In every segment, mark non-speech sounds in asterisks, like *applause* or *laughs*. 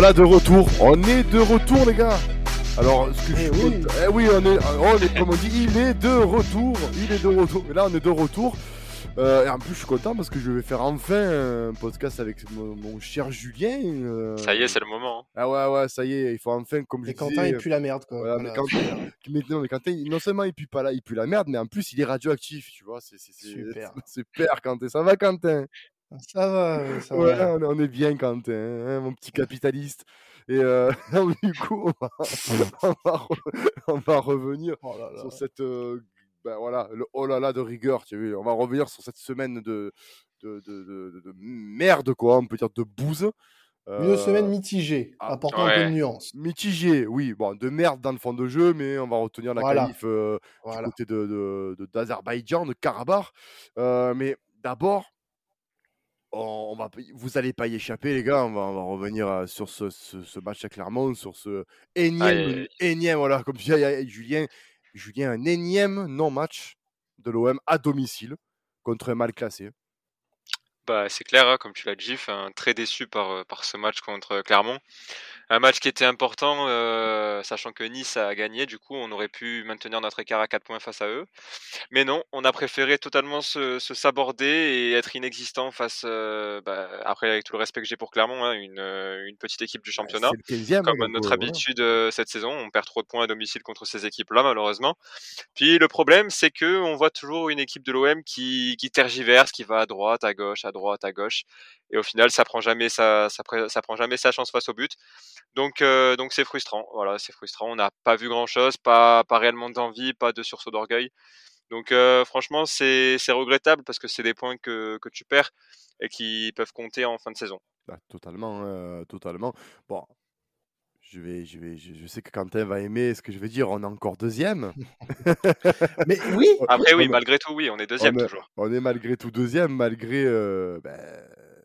Voilà de retour. On est de retour, les gars. Alors, ce que Eh je oui. compte- eh oui, on est, on est, comme on dit, il est de retour. Il est de retour. Et là, on est de retour. Euh, et en plus, je suis content parce que je vais faire enfin un podcast avec mon, mon cher Julien. euh. Ça y est, c'est le moment. hein. Ah ouais, ouais, ça y est. Il faut enfin, comme je Et disais. Quentin, il pue la merde, quoi. Voilà, mais. Quentin, *laughs* mais non, mais Quentin, il- non seulement il pue pas là, il pue la merde, mais en plus il est radioactif, tu vois. C'est c'est- c'est- Super. *laughs* c'est super, Quentin. Ça va, Quentin? Ça va, ouais, ça Ouais, va. on est, bien, Quentin, hein, mon petit capitaliste. Et euh, *laughs* du coup, on va, *laughs* on va re- on va revenir Oh là là. sur cette, euh, ben voilà, le oh là là de rigueur. Tu as vu, on va revenir sur cette semaine de, de, de, de- de merde, quoi, on peut dire de bouse. Une Euh, semaine mitigée, ah, apportant un peu ouais. de nuance. mitigé, oui, bon, de merde dans le fond de jeu, mais on va retenir la Voilà. qualif euh, Voilà. du côté de, de- de- d'Azerbaïdjan, de Karabakh. Euh, mais d'abord, on, on va, vous allez pas y échapper, les gars. On va, on va revenir euh, sur ce, ce- ce match à Clermont, sur ce énième, énième, voilà, comme tu dis, Julien, Julien, un énième non-match de l'OM à domicile contre un mal classé. Bah, c'est clair, hein, comme tu l'as dit, très déçu par, euh, par ce match contre Clermont. Un match qui était important, euh, sachant que Nice a gagné, du coup, on aurait pu maintenir notre écart à 4 points face à eux. Mais non, on a préféré totalement se, se saborder et être inexistant face, euh, bah, après, avec tout le respect que j'ai pour Clermont, hein, une, une petite équipe du championnat. Le 15e. Comme donc, notre habitude euh, cette saison, on perd trop de points à domicile contre ces équipes-là, malheureusement. Puis le problème, c'est que on voit toujours une équipe de l'OM qui, qui tergiverse, qui va à droite, à gauche, à droite, à gauche, et au final, ça prend jamais ça prend jamais sa chance face au but. Donc, euh, donc c'est frustrant. Voilà, c'est frustrant. On n'a pas vu grand-chose, pas, pas réellement d'envie, pas de sursaut d'orgueil. Donc, euh, franchement, c'est, c'est regrettable parce que c'est des points que, que tu perds et qui peuvent compter en fin de saison. Ah, totalement, euh, totalement. Bon, je vais, je vais, je, sais que Quentin va aimer ce que je vais dire. On est encore deuxième. *laughs* Mais oui, *laughs* Après, oui, malgré tout, oui, on est deuxième on est- toujours. On est malgré tout deuxième, malgré, euh, ben,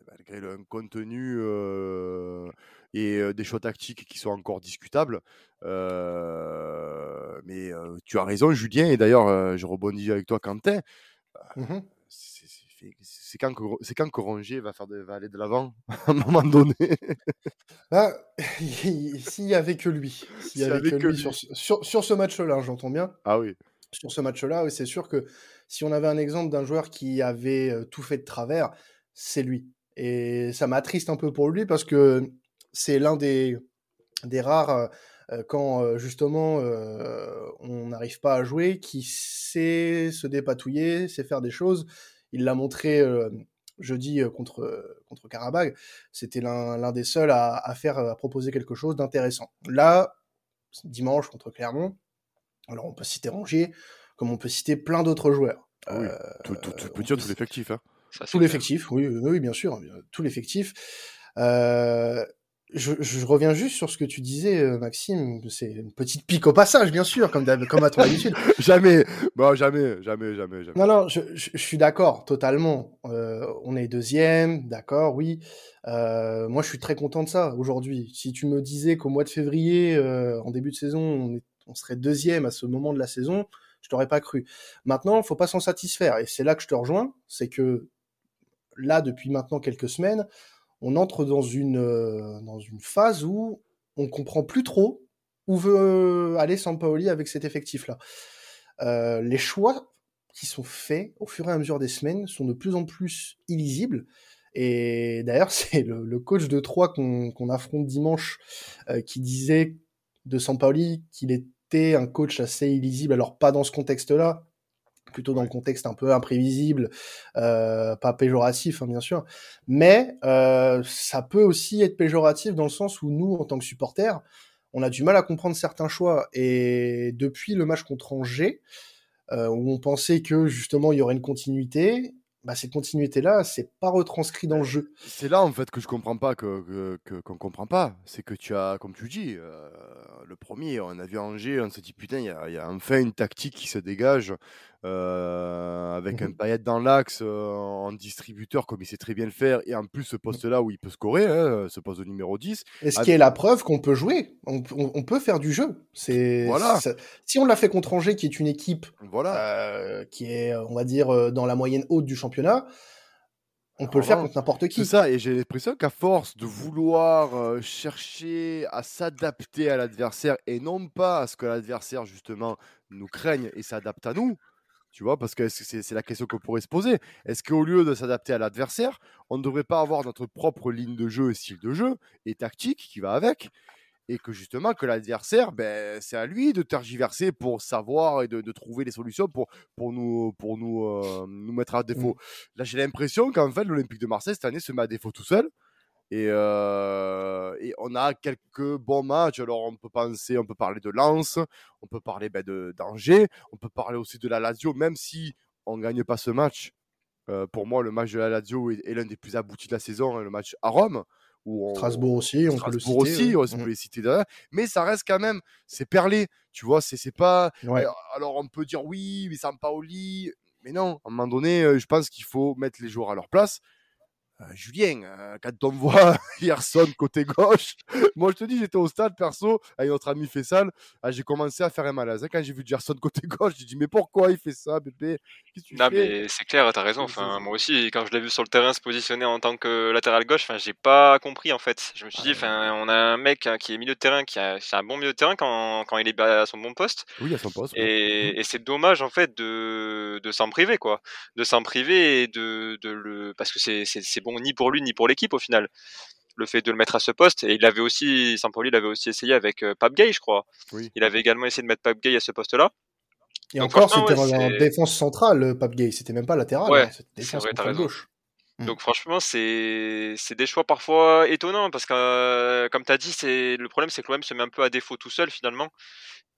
malgré le un contenu euh, et euh, des choix tactiques qui sont encore discutables. Euh, mais euh, tu as raison, Julien. Et d'ailleurs, je rebondis avec toi, Quentin. Mhm. C'est c'est- quand que quand que Rongier va faire de- va aller de l'avant *laughs* à un moment donné? *laughs* Ah, s'il y avait que lui, s'il y y avait que lui sur, ce- sur, sur ce match-là, j'entends bien. Ah oui. Sur ce match-là, c'est sûr que si on avait un exemple d'un joueur qui avait tout fait de travers, c'est lui. Et ça m'attriste un peu pour lui parce que c'est l'un des, des rares, euh, euh, quand euh, justement euh, on n'arrive pas à jouer, qui sait se dépatouiller, sait faire des choses. Il l'a montré euh, jeudi contre, contre Karabakh. C'était l'un des seuls à, à faire, à proposer quelque chose d'intéressant. Là, dimanche contre Clermont, alors on peut citer Rongier, comme on peut citer plein d'autres joueurs. Ah oui. Euh, Tout, tout, peut tout l'effectif. Hein. Tout l'effectif, oui, oui, bien sûr, tout l'effectif. Euh, je, je reviens juste sur ce que tu disais, euh, Maxime. C'est une petite pique au passage, bien sûr, comme, comme à ton habitude. *laughs* Jamais, bon, jamais, jamais, jamais, jamais. Non, non, je, je- je suis d'accord, totalement. Euh, on est deuxième, d'accord, oui. Euh, moi, je suis très content de ça aujourd'hui. Si tu me disais qu'au mois de février, euh, en début de saison, on, est- on serait deuxième à ce moment de la saison, je t'aurais pas cru. Maintenant, faut pas s'en satisfaire. Et c'est là que je te rejoins, c'est que là, depuis maintenant quelques semaines, on entre dans une, euh, dans une phase où on comprend plus trop où veut aller Sampaoli avec cet effectif-là. Euh, les choix qui sont faits au fur et à mesure des semaines sont de plus en plus illisibles. Et d'ailleurs, *laughs* c'est le, le coach de Troyes qu'on qu'on affronte dimanche euh, qui disait de Sampaoli qu'il était un coach assez illisible. Alors pas dans ce contexte-là, plutôt dans le contexte un peu imprévisible, euh, pas péjoratif hein, bien sûr, mais euh, ça peut aussi être péjoratif dans le sens où nous, en tant que supporters, on a du mal à comprendre certains choix. Et depuis le match contre Angers, euh, où on pensait que justement il y aurait une continuité, bah, cette continuité-là, c'est pas retranscrit dans le jeu. C'est là en fait que je comprends pas que qu'on comprend pas. C'est que tu as, comme tu dis, euh, le premier, on a vu Angers, on s'est dit putain, il y y a enfin une tactique qui se dégage euh, avec un Mhm. paillette dans l'axe euh, en distributeur comme il sait très bien le faire et en plus ce poste-là où il peut scorer, hein, ce poste de numéro 10. Et ce Ah, qui est la preuve qu'on peut jouer, on, on- on peut faire du jeu. C'est Voilà. si on l'a fait contre Angers, qui est une équipe Voilà. qui est, on va dire, dans la moyenne haute du championnat, On peut le faire contre n'importe qui. C'est ça, et j'ai l'impression qu'à force de vouloir euh, chercher à s'adapter à l'adversaire et non pas à ce que l'adversaire justement nous craigne et s'adapte à nous, tu vois, parce que c'est la question qu'on pourrait se poser. Est-ce qu'au lieu de s'adapter à l'adversaire, on ne devrait pas avoir notre propre ligne de jeu et style de jeu et tactique qui va avec et que justement que l'adversaire, ben, c'est à lui de tergiverser pour savoir et de, de trouver les solutions pour, pour nous, pour nous, euh, nous mettre à défaut. Mmh. Là, j'ai l'impression qu'en fait, l'Olympique de Marseille cette année se met à défaut tout seul. Et, euh, et, on a quelques bons matchs. Alors, on peut penser, on peut parler de Lens, on peut parler ben, de d'Angers, on peut parler aussi de la Lazio, même si on ne gagne pas ce match. Euh, pour moi, le match de la Lazio est, est l'un des plus aboutis de la saison, hein, le match à Rome. Strasbourg aussi, on Strasbourg peut le citer, aussi, on peut mmh. les citer derrière. Mais ça reste quand même, c'est perlé, tu vois, c'est pas. Alors on peut dire oui, mais Sampaoli, mais non, à un moment donné, je pense qu'il faut mettre les joueurs à leur place. Euh, Julien, euh, quand on voit *laughs* Yerson côté gauche, *laughs* moi je te dis, j'étais au stade perso avec notre ami Fessal, ah, j'ai commencé à faire un malaise. Hein, quand j'ai vu Gerson *laughs* côté gauche, j'ai dit, mais pourquoi il fait ça, bébé? Non, mais c'est clair, t'as raison. Enfin, moi aussi, quand je l'ai vu sur le terrain se positionner en tant que latéral gauche, enfin, j'ai pas compris en fait. Je me suis dit, enfin, on a un mec hein, qui est milieu de terrain, qui a, un bon milieu de terrain quand, quand il est à son bon poste. Oui, à son poste. Et, mmh. et c'est dommage en fait de, de s'en priver, quoi. De s'en priver et de, de le. Parce que c'est bon ni pour lui ni pour l'équipe au final. Le fait de le mettre à ce poste, et il avait aussi, Saint-Pauli l'avait aussi essayé avec euh, Pape Gay, je crois. Il avait également essayé de mettre Pape Gay à ce poste-là. Et encore, c'était en défense centrale, Pape Gay, c'était même pas latéral, ouais, hein, c'était défense gauche. Hmm. Donc franchement, c'est c'est des choix parfois étonnants parce que euh, comme tu as dit, c'est le problème c'est que l'OM se met un peu à défaut tout seul finalement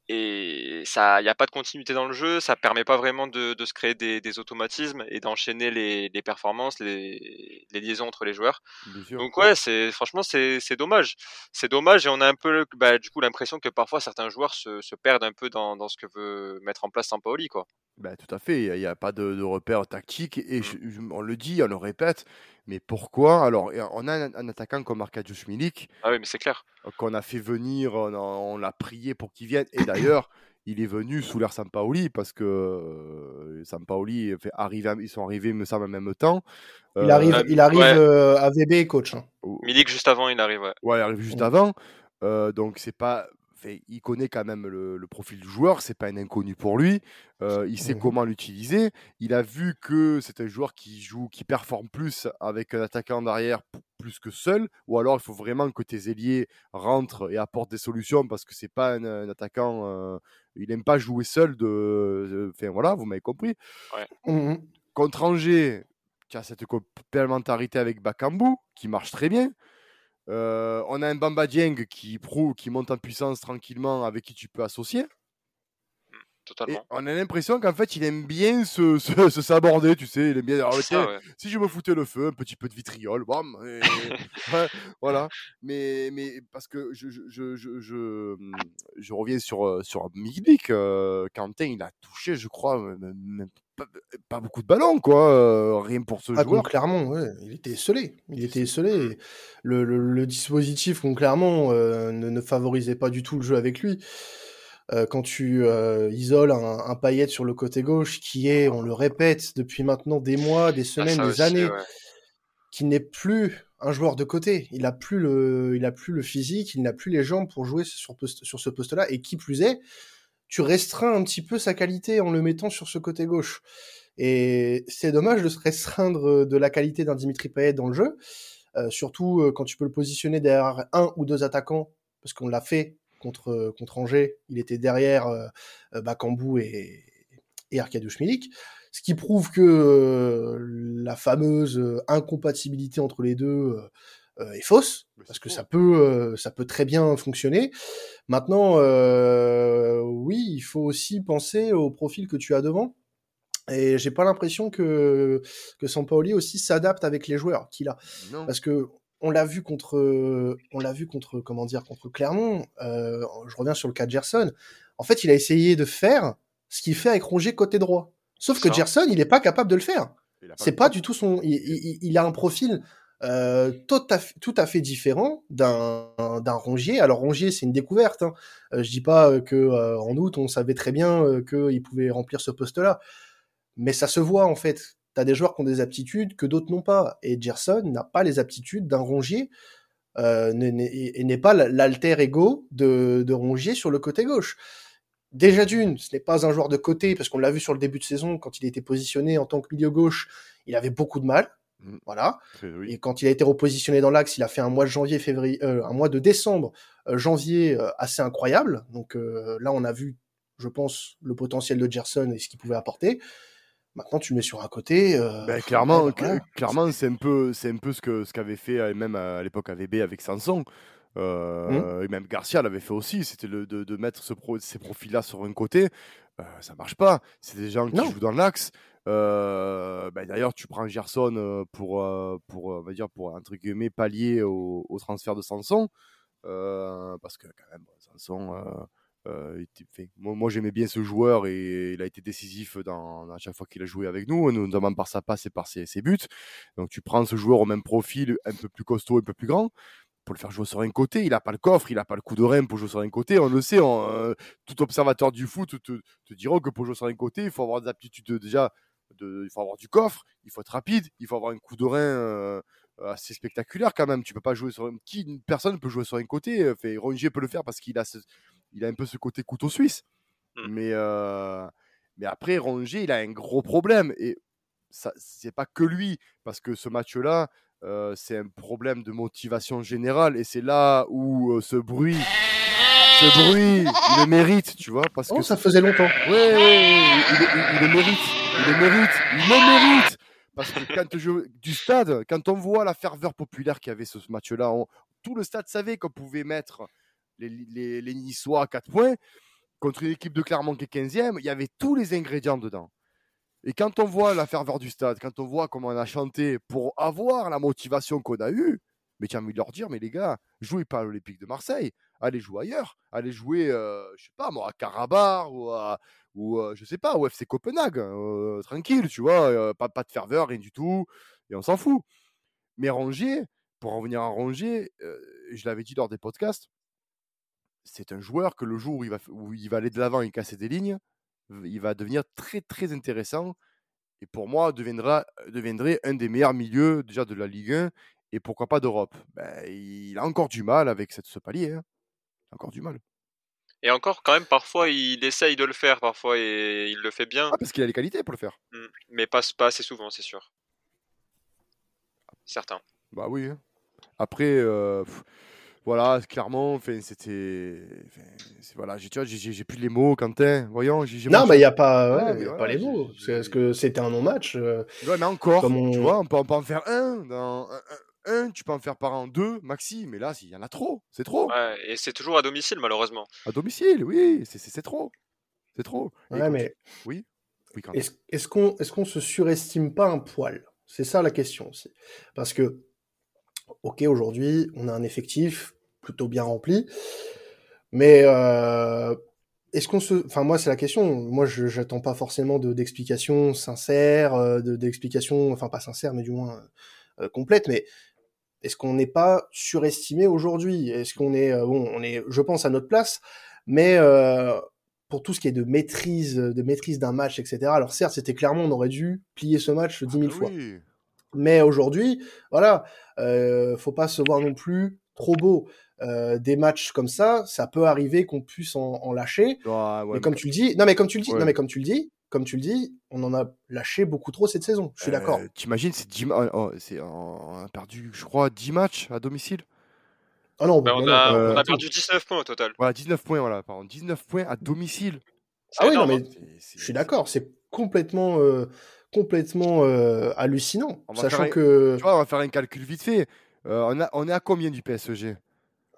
et ça, il n'y a pas de continuité dans le jeu, ça permet pas vraiment de, de se créer des, des automatismes et d'enchaîner les, les, performances, les, les, liaisons entre les joueurs. Donc ouais, c'est franchement c'est dommage, c'est dommage et on a un peu bah, du coup l'impression que parfois certains joueurs se, se perdent un peu dans, dans ce que veut mettre en place Sampaoli quoi. Bah, tout à fait, il n'y a, pas de, de repère tactique et mmh. on le dit, on le répète, mais pourquoi? Alors, on a un, attaquant comme Arkadiusz Milik. Ah oui, mais c'est clair. Euh, qu'on a fait venir, on, l'a prié pour qu'il vienne. Et d'ailleurs, *clears throat* il est venu sous l'air Sampaoli parce que euh, Sampaoli fait arriver, ils sont arrivés, me semble, en même temps. il arrive, euh, il arrive à VB coach. Hein. Milik juste avant, il arrive. Ouais, ouais il arrive juste avant. donc c'est pas il connaît quand même le, profil du joueur, c'est pas un inconnu pour lui. Euh, il sait mmh comment l'utiliser. Il a vu que c'est un joueur qui joue, qui performe plus avec un attaquant derrière plus que seul. Ou alors il faut vraiment que tes ailiers rentrent et apportent des solutions parce que c'est pas un, attaquant. Euh, il n'aime pas jouer seul. De, enfin voilà, vous m'avez compris. Mmh Contre Angers, tu as cette complémentarité avec Bakambu qui marche très bien. Euh, on a un Bamba Dieng qui prouve, qui monte en puissance tranquillement, avec qui tu peux associer. On a l'impression qu'en fait, il aime bien se, se, s'aborder, tu sais. Il aime bien. Si je me foutais le feu, un petit peu de vitriol, bam. *laughs* voilà. Mais, mais parce que je, je, je, je, je reviens sur, euh, sur Milik. Euh, Quentin, il a touché, je crois, même pas, beaucoup de ballons, quoi. Euh, rien pour ce ah, joueur. Clermont, ouais, il était esselé. Il était esselé. Le, le, dispositif, clairement, euh, ne, ne, favorisait pas du tout le jeu avec lui. Euh, quand tu isoles un, un paillette sur le côté gauche, qui est, on le répète depuis maintenant des mois, des ah, semaines, des années, qui n'est plus un joueur de côté. Il a plus le, il a plus le physique, il n'a plus les jambes pour jouer sur, sur ce poste-là. Et qui plus est, tu restreins un petit peu sa qualité en le mettant sur ce côté gauche. Et c'est dommage de se restreindre de la qualité d'un Dimitri Payet dans le jeu, euh, surtout euh, quand tu peux le positionner derrière un ou deux attaquants, parce qu'on l'a fait contre, contre Angers, il était derrière euh, Bakambu et, et Arkadiusz Milik, ce qui prouve que la fameuse incompatibilité entre les deux euh, est fausse parce que ça peut euh, ça peut très bien fonctionner. Maintenant, euh, oui, il faut aussi penser au profil que tu as devant. Et j'ai pas l'impression que que Sampaoli aussi s'adapte avec les joueurs qu'il a, parce que on l'a vu contre on l'a vu contre comment dire contre Clermont. je reviens sur le cas de Gerson. En fait, il a essayé de faire ce qu'il fait avec Rongier côté droit. Sauf que Gerson, il est pas capable de le faire. C'est pas du tout son. Il, il, a un profil euh, tout, à, tout à fait différent d'un Rongier. Alors Rongier, c'est une découverte. Hein. Euh, je dis pas euh, que en août on savait très bien qu'il pouvait remplir ce poste-là, mais ça se voit en fait tu as des joueurs qui ont des aptitudes que d'autres n'ont pas. Et Gerson n'a pas les aptitudes d'un Rongier euh, et n'est pas l'alter ego de, de Rongier sur le côté gauche. Déjà d'une, ce n'est pas un joueur de côté, parce qu'on l'a vu sur le début de saison, quand il était positionné en tant que milieu gauche, il avait beaucoup de mal. Mmh. Voilà. Et quand il a été repositionné dans l'axe, il a fait un mois de janvier, février, euh, un mois de décembre, euh, janvier euh, assez incroyable. Donc là, on a vu, je pense, le potentiel de Gerson et ce qu'il pouvait apporter. Maintenant, tu le mets sur un côté. Ben, clairement, clairement, c'est un peu, c'est un peu ce que ce qu'avait fait même à l'époque AVB avec Sanson. Mmh. Et même Garcia l'avait fait aussi. C'était de, de, mettre ce ces profils-là sur un côté. ça marche pas. C'est des gens qui jouent dans l'axe. Euh, bah, d'ailleurs, tu prends Gerson euh, pour, euh, pour, on va dire, pour entre guillemets pallier au, transfert de Sanson, parce que quand même, Sanson, fait, moi, j'aimais bien ce joueur et il a été décisif dans, à chaque fois qu'il a joué avec nous, notamment par sa passe et par ses, buts. Donc tu prends ce joueur au même profil, un peu plus costaud, un peu plus grand pour le faire jouer sur un côté. Il n'a pas le coffre, il n'a pas le coup de rein pour jouer sur un côté. On le sait, tout observateur du foot te, te, dira que pour jouer sur un côté, il faut avoir des aptitudes déjà il faut avoir du coffre, il faut être rapide, il faut avoir un coup de rein euh, assez spectaculaire quand même. Tu peux pas jouer sur qui une personne peut jouer sur un côté. Euh, fait Rongier peut le faire parce qu'il a il a un peu ce côté couteau suisse. Mmh. Mais euh, mais après Rongier, il a un gros problème et ça c'est pas que lui parce que ce match-là. c'est un problème de motivation générale et c'est là où ce bruit ce bruit, il le mérite, tu vois, parce oh, que ça faisait longtemps. Oui, il, il, le mérite, il le mérite, il le mérite. Parce que quand je, du stade, quand on voit la ferveur populaire qu'il y avait ce match-là, tout le stade savait qu'on pouvait mettre les, les, Niçois à 4 points contre une équipe de Clermont qui est 15e. Il y avait tous les ingrédients dedans. Et quand on voit la ferveur du stade, quand on voit comment on a chanté pour avoir la motivation qu'on a eue, mais tu as envie de leur dire, mais les gars, jouez pas à l'Olympique de Marseille, allez jouer ailleurs, allez jouer, euh, je sais pas moi, à Karabakh ou à, ou je sais pas, au FC Copenhague, hein, tranquille, tu vois, pas, pas de ferveur, rien du tout, et on s'en fout. Mais Rongier, pour en venir à Rongier, je l'avais dit lors des podcasts, c'est un joueur que le jour où il va, où il va aller de l'avant et casser des lignes, il va devenir très très intéressant et pour moi deviendra, deviendrait un des meilleurs milieux déjà de la Ligue 1 et pourquoi pas d'Europe. Ben, il a encore du mal avec cette, ce palier. Hein. Encore du mal. Et encore, quand même, parfois, il essaye de le faire, parfois, et il le fait bien. Ah, parce qu'il a les qualités pour le faire. Mmh. Mais pas, pas assez souvent, c'est sûr. Certains. Bah oui. Hein. Après, euh, voilà, clairement, c'était. Voilà, j'ai plus les mots, Quentin. Voyons. non, mais il n'y a pas, pas les mots. Parce que c'était un non-match. Euh, ouais, mais encore, tu vois, on peut, en faire un dans, un, tu peux en faire par an deux, maxi, mais là, il y en a trop, c'est trop. et c'est toujours à domicile, malheureusement. À domicile, oui, c'est trop. C'est trop. Ouais, mais... Oui, Est-ce qu'on est qu'on se surestime pas un poil? C'est ça la question aussi. Parce que, ok, aujourd'hui, on a un effectif plutôt bien rempli, mais euh, est-ce qu'on se... Enfin, moi, c'est la question. Moi, je n'attends pas forcément d'explications sincères, euh, d'explications, enfin, pas sincères, mais du moins euh, complètes, mais est-ce qu'on n'est pas surestimé aujourd'hui? Est-ce qu'on est, bon, on est, je pense, à notre place, mais euh, pour tout ce qui est de maîtrise, de maîtrise d'un match, etc. Alors certes, c'était clairement, on aurait dû plier ce match dix mille ah fois. Mais aujourd'hui, voilà, euh, faut pas se voir non plus trop beau. Euh, des matchs comme ça, ça peut arriver qu'on puisse en, lâcher. mais comme tu le dis, non mais comme tu le dis, non mais comme tu le dis, comme tu le dis, on en a lâché beaucoup trop cette saison. Je suis d'accord. Euh, t'imagines, c'est 10 oh, oh, on a perdu, je crois, 10 matchs à domicile. Ah non, bah, on, a, on, a, perdu 19 points au total. Voilà, 19 points, voilà, pardon, 19 points à domicile. Ah oui, non, mais je suis d'accord, c'est complètement, euh, complètement euh, hallucinant. Sachant que. Tu vois, on va faire un calcul vite fait. On, a, on est à combien du PSG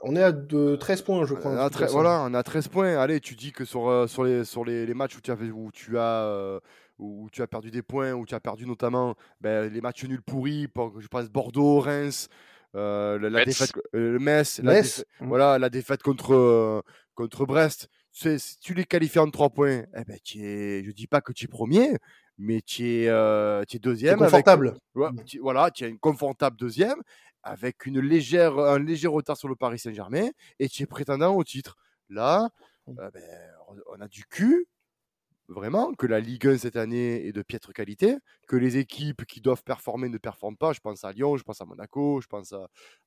on est à de 13 points, je crois. voilà, on a 13 points. Allez, tu dis que sur, euh, sur, les, sur les, les, matchs où tu, as, où, tu as, euh, où tu as perdu des points, où tu as perdu notamment ben, les matchs nuls pourris, je pense Bordeaux, Reims, euh, la, défaite, le Metz, la, défaite, mmh. voilà, la défaite contre, contre Brest. Si tu les qualifies en 3 points, eh ben, es, je ne dis pas que tu es premier, mais tu es, es, deuxième. confortable. Avec, mmh. voilà, tu es un confortable deuxième avec une légère, un léger retard sur le Paris Saint-Germain et tu es prétendant au titre. Là, mmh. euh, ben, on a du cul, vraiment que la Ligue 1 cette année est de piètre qualité, que les équipes qui doivent performer ne performent pas. Je pense à Lyon, je pense à Monaco, je pense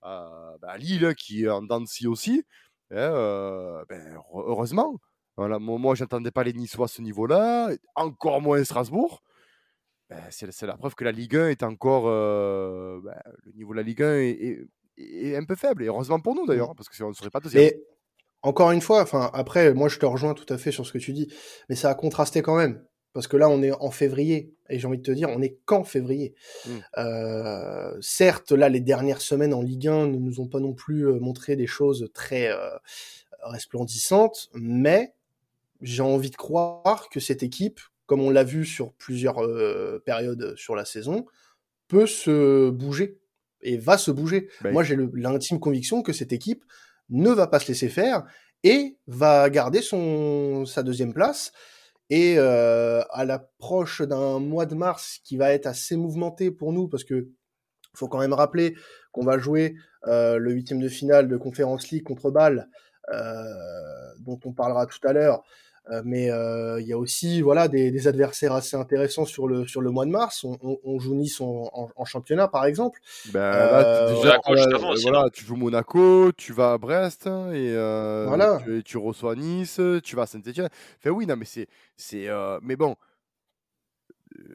à, bah, Lille qui est en Dancy aussi. Hein, euh, ben, heureusement. Voilà, moi, je n'entendais pas les Niçois à ce niveau-là, encore moins Strasbourg. Ben, c'est la preuve que la Ligue 1 est encore. Euh, ben, le niveau de la Ligue 1 est, un peu faible. Et heureusement pour nous d'ailleurs, mmh. parce que sinon on ne serait pas deuxième encore une fois, enfin après, moi je te rejoins tout à fait sur ce que tu dis, mais ça a contrasté quand même. Parce que là, on est en février, et j'ai envie de te dire, on est qu'en février. Mmh. Euh, certes, là, les dernières semaines en Ligue 1 ne nous ont pas non plus euh, montré des choses très euh, resplendissantes, mais j'ai envie de croire que cette équipe, comme on l'a vu sur plusieurs périodes sur la saison, peut se bouger et va se bouger. Bah, moi, j'ai l'intime conviction que cette équipe ne va pas se laisser faire et va garder son, sa deuxième place. Et euh, à l'approche d'un mois de mars qui va être assez mouvementé pour nous, parce que faut quand même rappeler qu'on va jouer euh, le huitième de finale de Conference League contre Bâle, euh, dont on parlera tout à l'heure. Euh, mais euh, il y a aussi voilà des, adversaires assez intéressants sur le sur le mois de mars. On, joue Nice en, championnat par exemple. Ben, euh, déjà, voilà, tu joues Monaco, tu vas à Brest hein, et voilà. tu, reçois Nice, tu vas à Saint-Etienne. Enfin oui, non mais c'est c'est mais bon,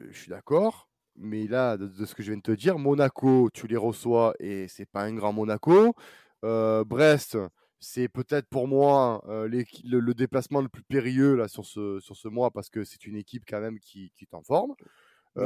je suis d'accord. Mais là, de, ce que je viens de te dire, Monaco, tu les reçois et c'est pas un grand Monaco. Brest, c'est peut-être pour moi le, déplacement le plus périlleux là, sur, ce, sur ce mois parce que c'est une équipe quand même qui, qui est en forme.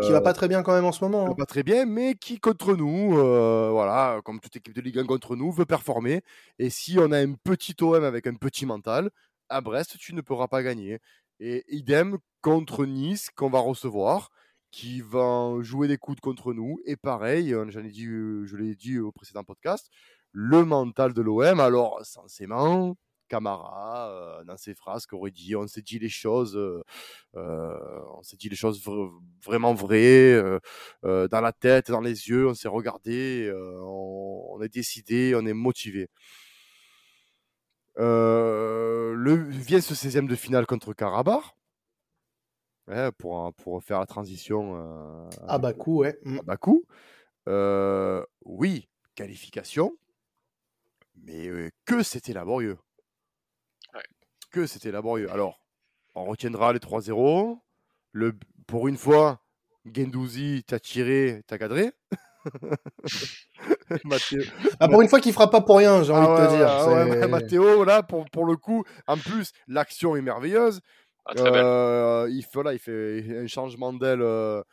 qui va pas très bien quand même en ce moment. Hein. Pas très bien, mais qui contre nous, voilà, comme toute équipe de Ligue 1 contre nous, veut performer. Et si on a un petit OM avec un petit mental, à Brest, tu ne pourras pas gagner. Et idem contre Nice qu'on va recevoir, qui va jouer des coudes contre nous. Et pareil, j'en ai dit, je l'ai dit au précédent podcast, le mental de l'OM. Alors, censément, Camara, euh, dans ses phrases, qu'aurait dit on s'est dit les choses, euh, euh, on s'est dit les choses vraiment vraies, dans la tête, dans les yeux, on s'est regardé, on, est décidé, on est motivé. le, vient ce 16e de finale contre Karabakh. pour, pour faire la transition à Bakou, ouais. À Bakou. oui, qualification, mais que c'était laborieux. Que c'était laborieux. Alors, on retiendra les 3-0. Le, pour une fois, Gendouzi t'a tiré, t'a cadré. *laughs* Mathéo. Ah, pour une fois qu'il fera pas pour rien, j'ai envie de te dire. Ah *laughs* Mathéo, là, pour, pour le coup, en plus, l'action est merveilleuse. Ah, euh, il, fait, là, il fait un changement d'aile euh,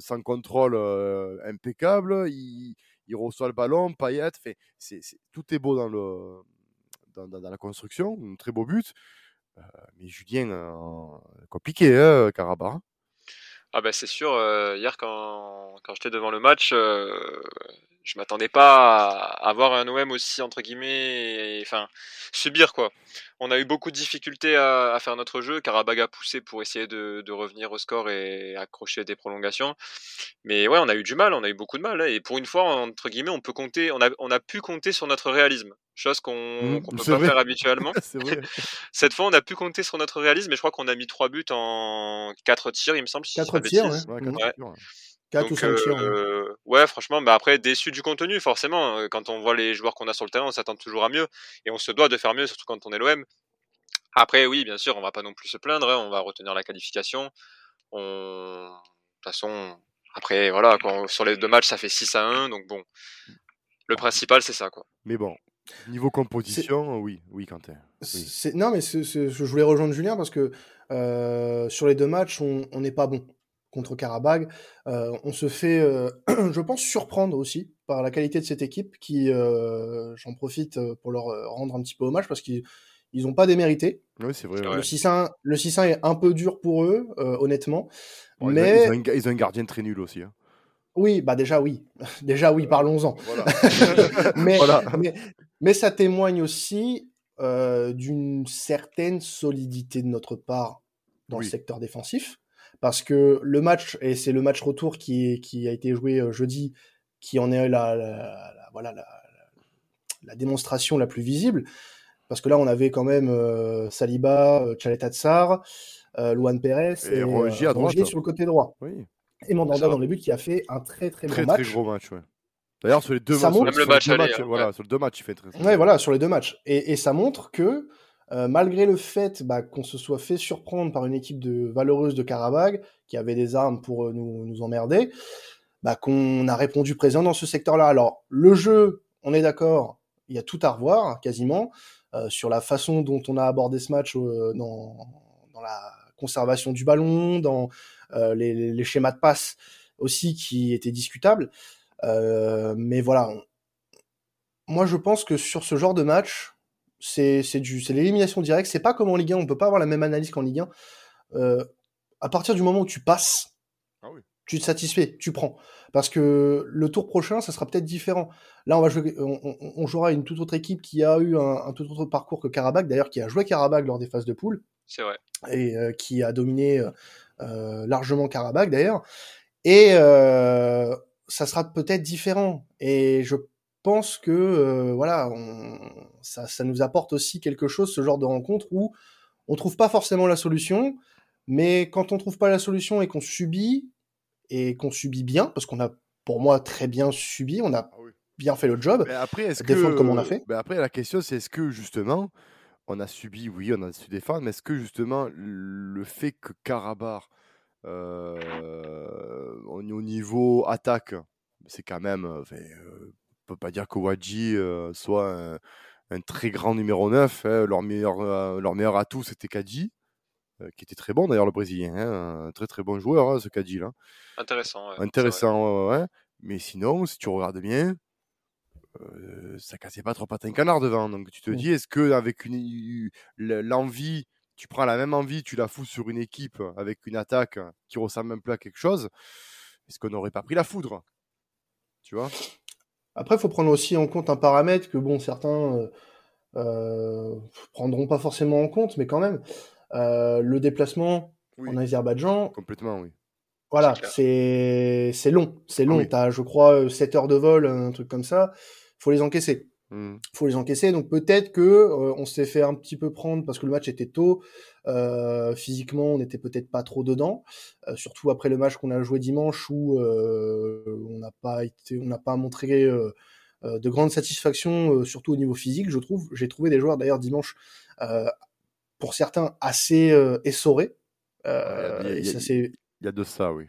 sans contrôle euh, impeccable. Il, il reçoit le ballon, Payet, fait, c'est, tout est beau dans, le, dans, la construction, un très beau but. Euh, mais Julien, euh, compliqué, hein. Ah ben c'est sûr, euh, hier quand, quand j'étais devant le match, je m'attendais pas à avoir un OM aussi entre guillemets, enfin subir quoi. On a eu beaucoup de difficultés à, faire notre jeu. Karabag a poussé pour essayer de, revenir au score et accrocher des prolongations. Mais ouais, on a eu du mal, on a eu beaucoup de mal. Hein. Et pour une fois, entre guillemets, on peut compter, on a, on a pu compter sur notre réalisme, chose qu'on ne mmh, peut pas faire habituellement. *laughs* Cette fois, on a pu compter sur notre réalisme. Et je crois qu'on a mis trois buts en quatre tirs, il me semble. quatre tirs, ouais. Euh, ouais. franchement, bah après, déçu du contenu, forcément. Euh, quand on voit les joueurs qu'on a sur le terrain, on s'attend toujours à mieux. Et on se doit de faire mieux, surtout quand on est l'OM. Après, oui, bien sûr, on va pas non plus se plaindre. Hein, on va retenir la qualification. On... De toute façon, après, voilà, sur les deux matchs, ça fait 6 à 1. Donc bon, le principal, c'est ça. quoi. Mais bon, Niveau composition, oui, oui, Quentin. Oui. Non, mais je voulais rejoindre Julien parce que euh, sur les deux matchs, on n'est pas bon contre Karabag. Euh, on se fait, euh, *clears throat* je pense, surprendre aussi par la qualité de cette équipe qui, euh, j'en profite pour leur rendre un petit peu hommage parce qu'ils ils n'ont pas démérité. Oui, c'est vrai. Le 6-1 le 6 est un peu dur pour eux, honnêtement. mais... Ils ont, un, gardien très nul aussi. Hein. Oui, bah déjà oui. *laughs* déjà oui, parlons-en. *laughs* mais, mais, mais, ça témoigne aussi d'une certaine solidité de notre part dans le secteur défensif parce que le match, et c'est le match retour qui, qui a été joué euh, jeudi, qui en est la, la, voilà, la, démonstration la plus visible, parce que là, on avait quand même euh, Saliba, euh, Tsar, Luan Perez et, Rongier à droite. sur le côté droit. Oui. Et Mandanda dans les buts qui a fait un très très, Très bon match. très gros match, ouais. D'ailleurs, sur les deux matchs, sur les- le match hein, voilà, ouais. sur les deux matchs, il fait très. très Ouais, voilà, sur les deux matchs. Et, et ça montre que euh, malgré le fait bah, qu'on se soit fait surprendre par une équipe de valeureuse de Karabag, qui avait des armes pour euh, nous, nous emmerder, bah, qu'on a répondu présent dans ce secteur-là. Alors, le jeu, on est d'accord, il y a tout à revoir, quasiment, euh, sur la façon dont on a abordé ce match euh, dans, dans la conservation du ballon, dans euh, les, les- schémas de passe aussi qui étaient discutables. Mais voilà, moi je pense que sur ce genre de match, c'est c'est du c'est l'élimination directe. C'est pas comme en Ligue 1, on peut pas avoir la même analyse qu'en Ligue 1. Euh, à partir du moment où tu passes, Ah oui. tu te satisfais, tu prends. Parce que le tour prochain, ça sera peut-être différent. Là, on va jouer, on, on- on jouera une toute autre équipe qui a eu un, un tout autre parcours que Karabakh, d'ailleurs qui a joué Karabakh lors des phases de poule C'est vrai. et euh, qui a dominé euh, euh, largement Karabakh d'ailleurs. Et euh, ça sera peut-être différent. Et je pense que euh, voilà, on- ça, ça nous apporte aussi quelque chose, ce genre de rencontre où on trouve pas forcément la solution, mais quand on trouve pas la solution et qu'on subit et qu'on subit bien, parce qu'on a pour moi très bien subi, on a Ah bien fait le job. Mais après, est-ce que. Comme on a fait. Après, la question, c'est est-ce que justement, on a subi, oui, on a su défendre, mais est-ce que justement, le fait que Karabakh, euh, au au niveau attaque, c'est quand même. euh, euh, peut pas dire que Wadji euh, soit un, un très grand numéro 9. hein, leur, meilleur, euh, leur meilleur atout, c'était Kadji. euh, Qui était très bon d'ailleurs, le Brésilien. hein, un très très bon joueur, hein, ce Kadji là. Intéressant. ouais, Intéressant, ouais, ouais. Mais sinon, si tu regardes bien, euh, ça cassait pas trop patin canard devant. Donc tu te Mm. dis, est-ce que avec une, l'envie, tu prends la même envie, tu la fous sur une équipe avec une attaque qui ressemble un peu à quelque chose, est-ce qu'on n'aurait pas pris la foudre? Tu vois? Après, il faut prendre aussi en compte un paramètre que bon, certains euh, euh, prendront pas forcément en compte, mais quand même, euh, le déplacement Oui, en Azerbaïdjan, complètement, oui. voilà, C'est long, c'est long. oui. T'as, je crois, 7 heures de vol, un truc comme ça. Faut les encaisser. Mm. faut les encaisser. Donc peut-être que euh, on s'est fait un petit peu prendre parce que le match était tôt. Euh, physiquement, on n'était peut-être pas trop dedans. Euh, surtout après le match qu'on a joué dimanche où on n'a pas été, on n'a pas montré de grande satisfaction, surtout au niveau physique. Je trouve. J'ai trouvé des joueurs d'ailleurs dimanche, pour certains assez essorés. Ouais, il y a- et il y a- ça s'est Il y a de ça, oui.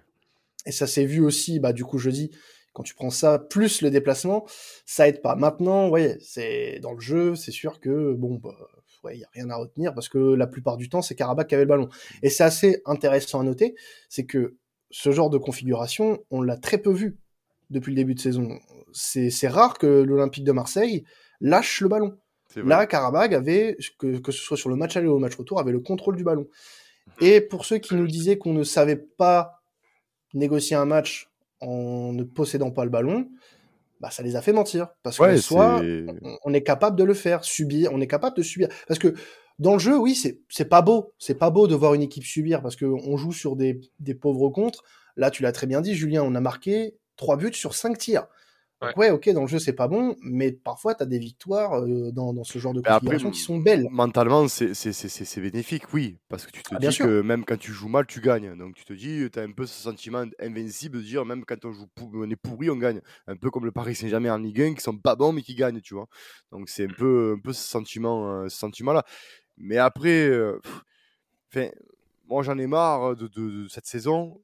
et ça s'est vu aussi, bah, du coup, jeudi, quand tu prends ça, plus le déplacement, ça aide pas. Maintenant, ouais, c'est dans le jeu, c'est sûr que, bon, bah, ouais, il y a rien à retenir parce que la plupart du temps, c'est Karabakh qui avait le ballon. Et c'est assez intéressant à noter, c'est que ce genre de configuration, on l'a très peu vu depuis le début de saison. C'est rare que l'Olympique de Marseille lâche le ballon. Là, Karabakh avait, que, que ce soit sur le match aller ou le match retour, avait le contrôle du ballon. Et pour ceux qui nous disaient qu'on ne savait pas négocier un match en ne possédant pas le ballon, bah ça les a fait mentir. Parce que Ouais, soit on- on est capable de le faire, subir, on est capable de subir. Parce que dans le jeu, oui, c'est pas beau, c'est pas beau de voir une équipe subir parce qu'on joue sur des, des pauvres contres. Là, tu l'as très bien dit, Julien, on a marqué trois buts sur cinq tirs. Donc ouais, ok, dans le jeu c'est pas bon, mais parfois tu as des victoires euh, dans, dans ce genre de Mais après, configuration qui sont belles. Mentalement, c'est c'est- c'est- c'est- c'est bénéfique, oui. Parce que tu te Ah, dis que même quand tu joues mal, tu gagnes. Donc tu te dis, tu as un peu ce sentiment invincible de dire, même quand on, joue pou- on est pourri, on gagne. Un peu comme le Paris Saint-Germain en Ligue 1, qui sont pas bons, mais qui gagnent, tu vois. Donc c'est un peu, un peu ce sentiment, euh, sentiment-là. Mais après, euh, pff, moi j'en ai marre de, de- de cette saison.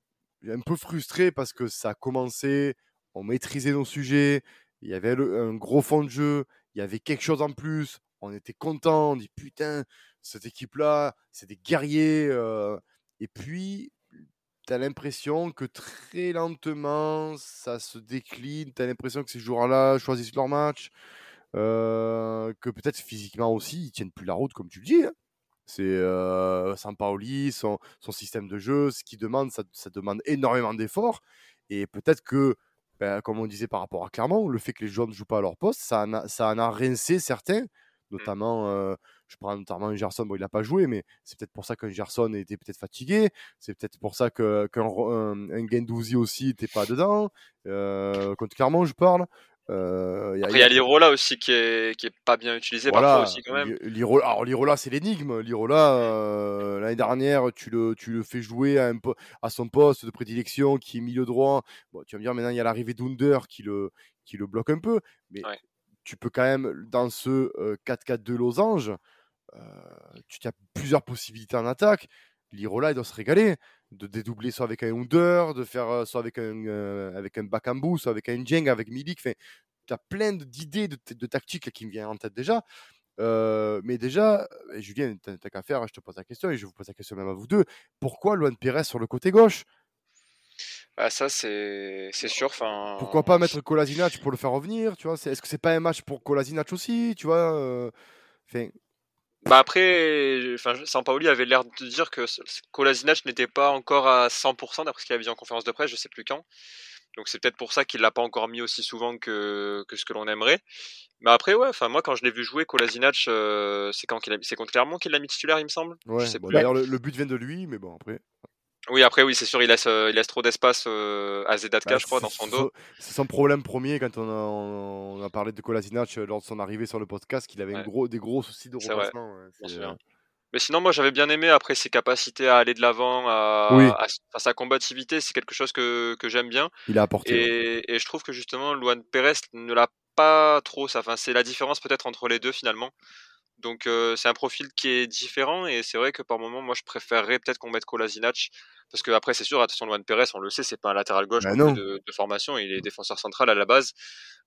Un peu frustré parce que ça a commencé, on maîtrisait nos sujets, il y avait un gros fond de jeu, il y avait quelque chose en plus, on était content, on dit putain, cette équipe-là, c'est des guerriers. euh, et puis, tu as l'impression que très lentement, ça se décline, tu as l'impression que ces joueurs-là choisissent leur match, euh, que peut-être physiquement aussi, ils tiennent plus la route, comme tu le dis. hein. C'est euh, Sampaoli, son, son système de jeu, ce qu'il demande, ça demande énormément d'efforts. Et peut-être que, ben, comme on disait par rapport à Clermont, le fait que les joueurs ne jouent pas à leur poste, ça en a, ça en a rincé certains, notamment, euh, je prends notamment Gerson, bon, il n'a pas joué, mais c'est peut-être pour ça qu'un Gerson était peut-être fatigué, c'est peut-être pour ça que- qu'un un, un Guendouzi aussi n'était pas dedans, euh, contre Clermont, je parle. Euh, Après, il y a l'Irola aussi qui est, qui est pas bien utilisé parfois aussi quand même. L'Irola, alors l'Irola c'est l'énigme. L'Irola, euh, l'année dernière, tu le, tu le fais jouer à, un, à son poste de prédilection qui est milieu droit. Bon, tu vas me dire maintenant il y a l'arrivée d'Under qui le, qui le bloque un peu, mais tu peux quand même dans ce 4-4-2 euh, losange, tu as plusieurs possibilités en attaque. L'Irola il doit se régaler de dédoubler soit avec un Under, de faire euh, soit avec un, euh, avec un Bakambu, soit avec un Jeng, avec Milik. Enfin, tu as plein d'idées, de, de, tactiques qui me viennent en tête déjà. Euh, mais déjà, Julien, tu n'as qu'à faire, je te pose la question et je vous pose la question même à vous deux. Pourquoi Luan Pérez sur le côté gauche? Ah, ça, c'est sûr. Pourquoi pas mettre Kolasinac pour le faire revenir tu vois? Est-ce que c'est pas un match pour Kolasinac aussi tu vois? Enfin, bah après, enfin, Sampaoli avait l'air de dire que Kolasinac n'était pas encore à 100% d'après ce qu'il avait dit en conférence de presse, je sais plus quand. Donc c'est peut-être pour ça qu'il l'a pas encore mis aussi souvent que, que ce que l'on aimerait. Mais après, ouais, enfin moi quand je l'ai vu jouer, Kolasinac, euh, c'est quand c'est contre Clermont qu'il l'a mis titulaire, il me semble. Ouais. D'ailleurs le, but vient de lui, mais bon après. Oui, après, oui, c'est sûr, il laisse, euh, il laisse trop d'espace euh, à Zedatka, bah, je crois, dans son dos. C'est son problème premier quand on a, on a parlé de Kolasinac euh, lors de son arrivée sur le podcast, qu'il avait gros, des gros soucis de remplacement. Mais sinon, moi, j'avais bien aimé après ses capacités à aller de l'avant, à, sa combativité, c'est quelque chose que, que j'aime bien. Il a apporté. Et, et, je trouve que justement, Luan Perez ne l'a pas trop. Ça, enfin, c'est la différence peut-être entre les deux finalement. Donc c'est un profil qui est différent et c'est vrai que par moment, moi je préférerais peut-être qu'on mette Kolasinac parce que après c'est sûr, attention Luan Pérez, on le sait, c'est pas un latéral gauche bah de, de, formation, il est défenseur central à la base.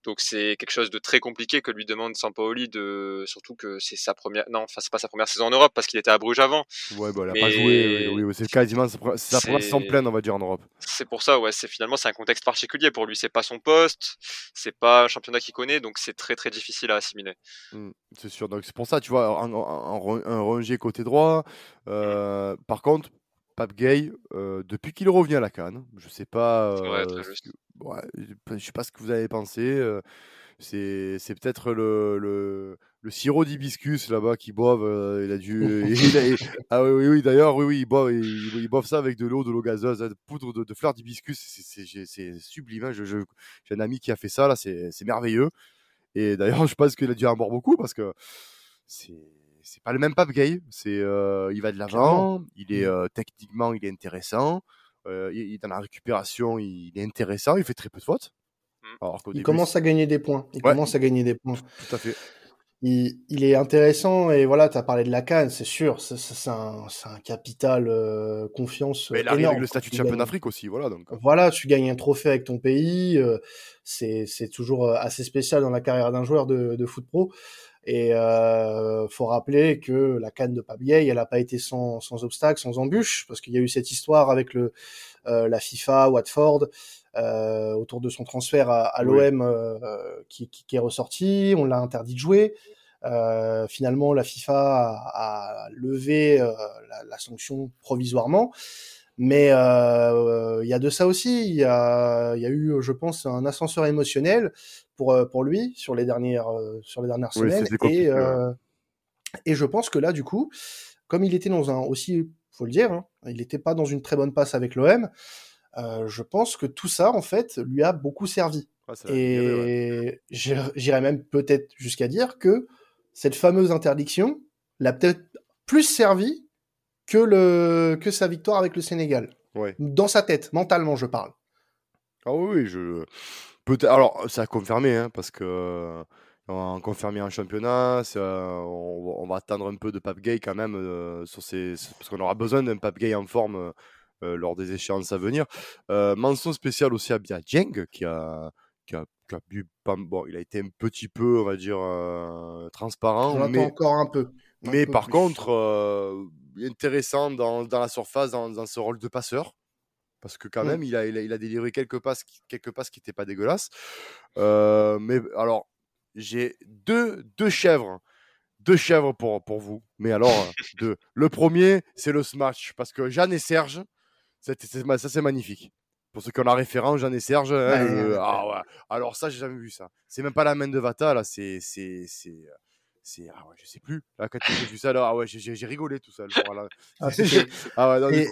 Donc c'est quelque chose de très compliqué que lui demande Sampaoli de surtout que c'est sa première non enfin c'est pas sa première saison en Europe parce qu'il était à Bruges avant. Ouais bah il a pas joué oui, oui, c'est quasiment sa première saison pleine on va dire en Europe. C'est pour ça ouais c'est finalement c'est un contexte particulier pour lui c'est pas son poste c'est pas un championnat qu'il connaît donc c'est très très difficile à assimiler. Mmh, c'est sûr donc c'est pour ça tu vois un, un, côté droit euh, par contre Pape Gay, euh, depuis qu'il revient à la Cannes, je sais pas, euh, je sais pas ce que vous avez pensé. Euh, c'est, c'est peut-être le, le, le sirop d'hibiscus là-bas qui boivent. il a dû. *laughs* *laughs* ah oui, oui, d'ailleurs, oui, oui, ils boivent, ils, boivent ça avec de l'eau, de l'eau gazeuse, de poudre de, fleurs d'hibiscus. C'est, c'est, c'est sublime. Hein, je, je, j'ai un ami qui a fait ça là, c'est, c'est merveilleux. Et d'ailleurs, *laughs* je pense qu'il a dû en boire beaucoup parce que c'est c'est pas le même Pape Gay. C'est, euh, il va de l'avant, il est mmh. euh, techniquement, il est intéressant. Euh, il, est dans la récupération, il, est intéressant, il fait très peu de fautes. Mmh. il commence à gagner des points. Il commence à gagner des points. Tout à fait. Il, il est intéressant et voilà, tu as parlé de la canne, c'est sûr, c'est un, un, capital confiance. Mais il arrive avec le statut de champion d'Afrique aussi, voilà. Donc. Voilà, tu gagnes un trophée avec ton pays, c'est toujours assez spécial dans la carrière d'un joueur de, de foot pro. Et euh, faut rappeler que la canne de Pabieille, elle n'a pas été sans, sans obstacle, sans embûche, parce qu'il y a eu cette histoire avec le, euh, la FIFA, Watford, euh, autour de son transfert à, à l'OM euh, qui, qui, qui, est ressorti. On l'a interdit de jouer. Euh, finalement, la FIFA a, a levé euh, la, la, sanction provisoirement. Mais euh, il y a de ça aussi. Il y a, y a, eu, je pense, un ascenseur émotionnel pour euh, pour lui sur les dernières euh, sur les dernières semaines. Et et je pense que là, du coup, comme il était dans un aussi, faut le dire, hein, il n'était pas dans une très bonne passe avec l'OM. je pense que tout ça, en fait, lui a beaucoup servi. Ah, et j'irais même peut-être jusqu'à dire que cette fameuse interdiction l'a peut-être plus servi que, le, que sa victoire avec le Sénégal. Dans sa tête, mentalement, je parle. Ah oui, je. Peut Alors, ça a confirmé, hein, parce que. On a confirmé un championnat, on, va attendre un peu de Pape Gay quand même, euh, sur ces, parce qu'on aura besoin d'un Pape Gay en forme euh, lors des échéances à venir. Euh, mention spéciale aussi à Bia Djeng, qui a, qui a, qui a bon, il a été un petit peu, on va dire, transparent. mais encore un peu. mais par contre, intéressant dans, dans la surface, dans, dans, ce rôle de passeur. Parce que quand mmh. même, il a, il, a, délivré quelques passes, quelques passes qui n'étaient pas dégueulasses. Euh, mais alors, j'ai deux, deux chèvres. Deux chèvres pour, pour vous. Mais alors, *laughs* deux. Le premier, c'est le smash. Parce que Jeanne et Serge, ça c'est magnifique. Pour ceux qui ont la référence, Jeanne et Serge. Hein, ah ouais. Alors ça, j'ai jamais vu ça. C'est même pas la main de Vata, là. C'est c'est ah ouais, je sais plus. Là, quand j'ai vu ça, là, ah ouais, j'ai rigolé tout seul. Voilà. Ah, ah ouais,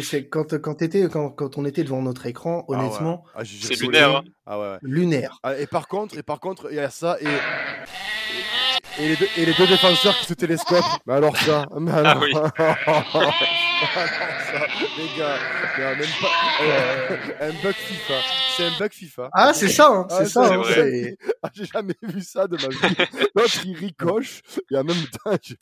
c'est- quand quand t'étais quand, quand on était devant notre écran, ah ouais. honnêtement, Ah, C'est lunaire, hein. Ah ouais, ouais. lunaire. Ah, et par contre, et par contre, il y a ça et et les deux, et les deux défenseurs qui se télescopent. Mais alors ça, mais alors, Ah oui. *laughs* ça, les gars, a même pas euh, un bug FIFA. C'est un bug FIFA. Ah, c'est ça, hein, Ah, c'est ça. c'est hein, c'est- Ah, j'ai jamais vu ça de ma vie. L'autre il ricoche et en même temps, je-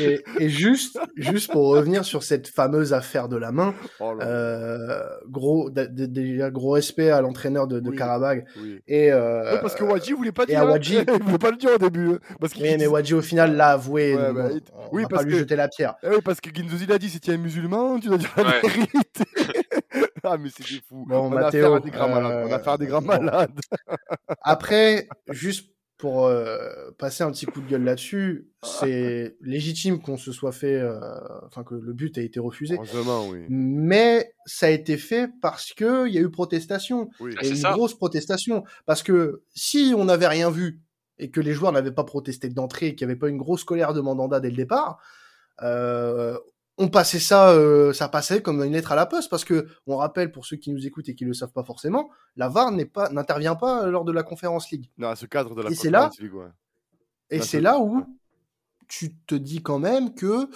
Et, et juste, juste pour revenir sur cette fameuse affaire de la main, oh euh, gros, déjà gros respect à l'entraîneur de, de Oui. Karabag oui. et euh, parce que Wadji voulait pas dire. hein. Wadji- *laughs* il voulait pas le dire au début. hein, Parce qu'il oui, mais Wadji au final l'a avoué. Ouais, bah, il- on oui, parce pas lui que- jeter la pierre. Eh oui, parce que Guindouzi l'a dit, si tu es un musulman, tu dois dire la Ouais. vérité. *laughs* ah, mais c'est. Bon, on a Mathéo, à des grands malades. On a euh, affaire à des grands malades. *laughs* Après, juste pour euh, passer un petit coup de gueule là-dessus, Ah. c'est légitime qu'on se soit fait, euh, enfin que le but ait été refusé. Heureusement, oui. Mais ça a été fait parce que il y a eu protestation. oui. Ah, et c'est une ça. grosse protestation. Parce que si on n'avait rien vu et que les joueurs n'avaient pas protesté d'entrée et qu'il n'y avait pas une grosse colère de Mandanda dès le départ, euh, on passait ça, euh, ça passait comme une lettre à la poste. Parce que on rappelle pour ceux qui nous écoutent et qui le savent pas forcément, la VAR n'est pas, n'intervient pas lors de la conférence League. Non, à ce cadre de la Et c'est là- Conference League, ouais. Et c'est là où tu te dis quand même que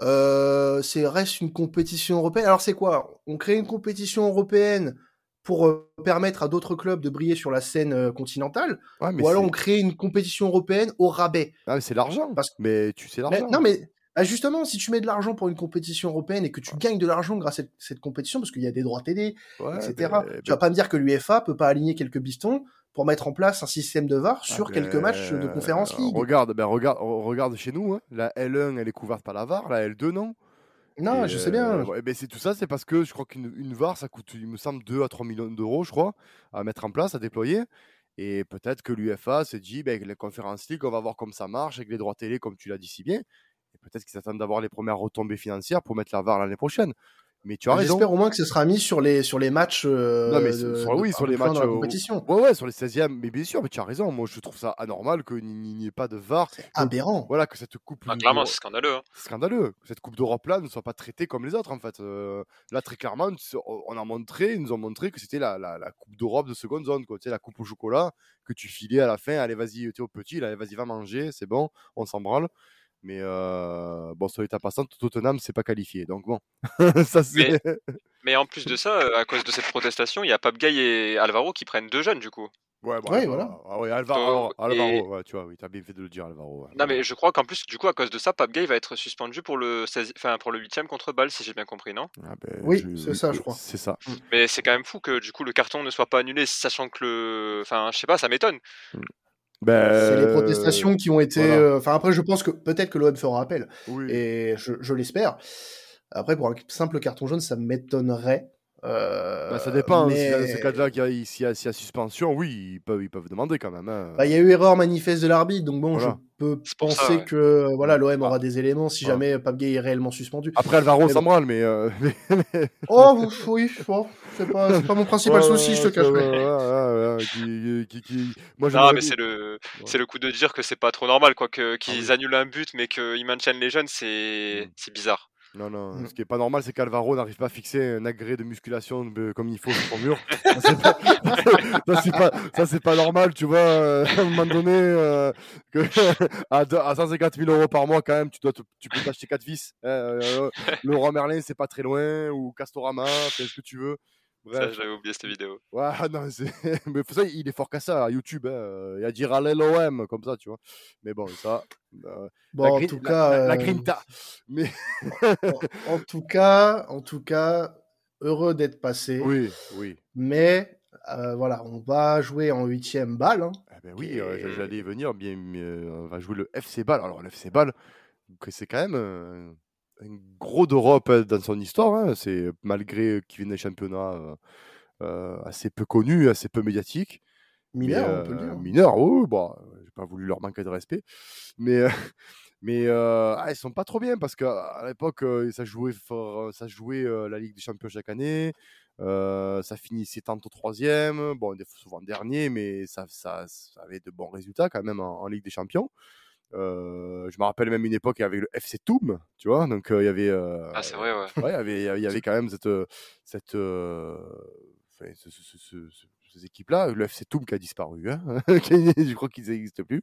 euh, c'est reste une compétition européenne. Alors c'est quoi? On crée une compétition européenne pour euh, permettre à d'autres clubs de briller sur la scène euh, continentale, Ouais, mais ou alors on crée une compétition européenne au rabais? Ah, c'est l'argent. Parce- Mais tu sais l'argent. non mais bah, justement, si tu mets de l'argent pour une compétition européenne et que tu gagnes de l'argent grâce à cette, cette compétition, parce qu'il y a des droits télé, Ouais, etc. mais- Tu vas pas me dire que l'UEFA peut pas aligner quelques bistons pour mettre en place un système de VAR sur Ah, quelques ben, matchs de conférence League. Regarde, ben, regarde, regarde chez nous. hein. La L1, elle est couverte par la VAR. La L2, non? Non, Et, je sais bien. euh, ben, c'est tout ça, c'est parce que je crois qu'une une VAR, ça coûte, il me semble, 2 à 3 millions d'euros, je crois, à mettre en place, à déployer. Et peut-être que l'UFA s'est dit, ben, avec les conférences League, on va voir comme ça marche, avec les droits télé, comme tu l'as dit si bien. Peut-être qu'ils attendent d'avoir les premières retombées financières pour mettre la VAR l'année prochaine. Mais tu as raison. J'espère au moins que ce sera mis sur les, sur les matchs. euh, Non, mais de- sur- oui, de- sur les matchs, dans la euh, compétition. Ouais, ouais, sur les 16e, mais bien sûr, mais tu as raison. Moi, je trouve ça anormal qu'il n'y ait pas de VAR. Aberrant. Voilà, que cette coupe. Ah, clairement, c'est scandaleux. hein. c'est scandaleux. que Cette Coupe d'Europe là ne soit pas traitée comme les autres en fait. Euh, là très clairement, on a montré, ils nous ont montré que c'était la, la, la Coupe d'Europe de seconde zone, quoi. Tu sais, la coupe au chocolat que tu filais à la fin. Allez vas-y, t'es au petit, allez vas-y va manger, c'est bon, on s'en branle. Mais euh, bon, sur l'état passant, Tottenham c'est pas qualifié, donc bon, *laughs* ça c'est. *laughs* Mais en plus de ça, euh, à cause de cette protestation, il y a Pape Gay et Alvaro qui prennent deux jeunes du coup. Ouais, bon, Ouais, Alvaro, voilà. Ah ouais, Alvaro, Alvaro, et- ouais, tu vois, oui, t'as bien fait de le dire, Alvaro. ouais. Non mais je crois qu'en plus, du coup, à cause de ça, Pape Gay va être suspendu pour le 16... enfin, pour le 8 contre Bâle, si j'ai bien compris, non? Ah ben, Oui, c'est ça, je crois. C'est ça. Mais c'est quand même fou que du coup le carton ne soit pas annulé, sachant que le, enfin, je sais pas, ça m'étonne. Ben, C'est les protestations qui ont été. voilà. euh, Enfin, après, je pense que peut-être que l'OM fera appel. Oui. Et je, je l'espère. Après, pour un simple carton jaune, ça m'étonnerait. Euh, Bah, ça dépend. mais- Si dans ces cas-là, s'il y, a- s'il y a suspension, oui, ils peuvent, ils peuvent demander quand même. hein. Bah, il y a eu erreur manifeste de l'arbitre, donc bon, Voilà. je peux penser ça, ouais. que euh, voilà, l'OM aura des éléments si jamais Pape Gay est réellement suspendu. Après, Alvaro Mais s'en mais. euh, *laughs* mais- mais- Oh oui, bon, c'est pas, pas mon principal Ouais, souci, je te cache qui- qui- qui- Moi, Non, mais c'est le, c'est le coup de dire que c'est pas trop normal, quoi, que qu'ils Ah oui. annulent un but, mais qu'ils maintiennent les jeunes, c'est, Mm. c'est bizarre. Non, non, Mm. ce qui est pas normal, c'est qu'Alvaro n'arrive pas à fixer un agrès de musculation de- comme il faut sur son mur. *laughs* Ça, c'est pas... ça, c'est pas... normal, tu vois. euh, à un moment donné, euh, que... *laughs* à, deux- à 150 000 euros par mois, quand même, tu, dois te- tu peux t'acheter 4 vis. hein, euh, le Roi Merlin, c'est pas très loin, ou Castorama, fais ce que tu veux. Ça, j'avais oublié cette vidéo. Ouais, *laughs* non, c'est... *laughs* mais ça, il est fort qu'à ça, à YouTube. Hein. Il a dit râler l'OM, comme ça, tu vois. Mais bon, ça. euh, Bon, la, en tout cas, la, la euh, grinta. Mais en, en tout cas, en tout cas, heureux d'être passé. oui, oui. Mais euh, voilà, on va jouer en huitième balle. hein. Eh ben oui, euh, Et- j'allais y venir. Bien, euh, on va jouer le FC Ball. Alors, le FC Ball, c'est quand même euh, un gros d'Europe euh, dans son histoire. hein. C'est malgré qu'il vienne des championnats euh, euh, assez peu connus, assez peu médiatiques. Mineur, mais, on peut le dire. Mineurs, oui, bon, euh, j'ai pas voulu leur manquer de respect. Mais, *laughs* mais euh, ah, ils sont pas trop bien parce qu'à l'époque, ça jouait, fort, ça jouait la Ligue des Champions chaque année. Euh, ça finissait tantôt troisième, bon, souvent dernier, mais ça, ça, ça, avait de bons résultats quand même en, Ligue des Champions. Euh, je me rappelle même une époque avec le FC Toum, tu vois, donc euh, il y avait. ah, c'est vrai, ouais. ouais. il y avait, il y avait quand même cette. cette ces équipes-là, le FC Toum qui a disparu, hein *laughs* je crois qu'ils n'existent plus.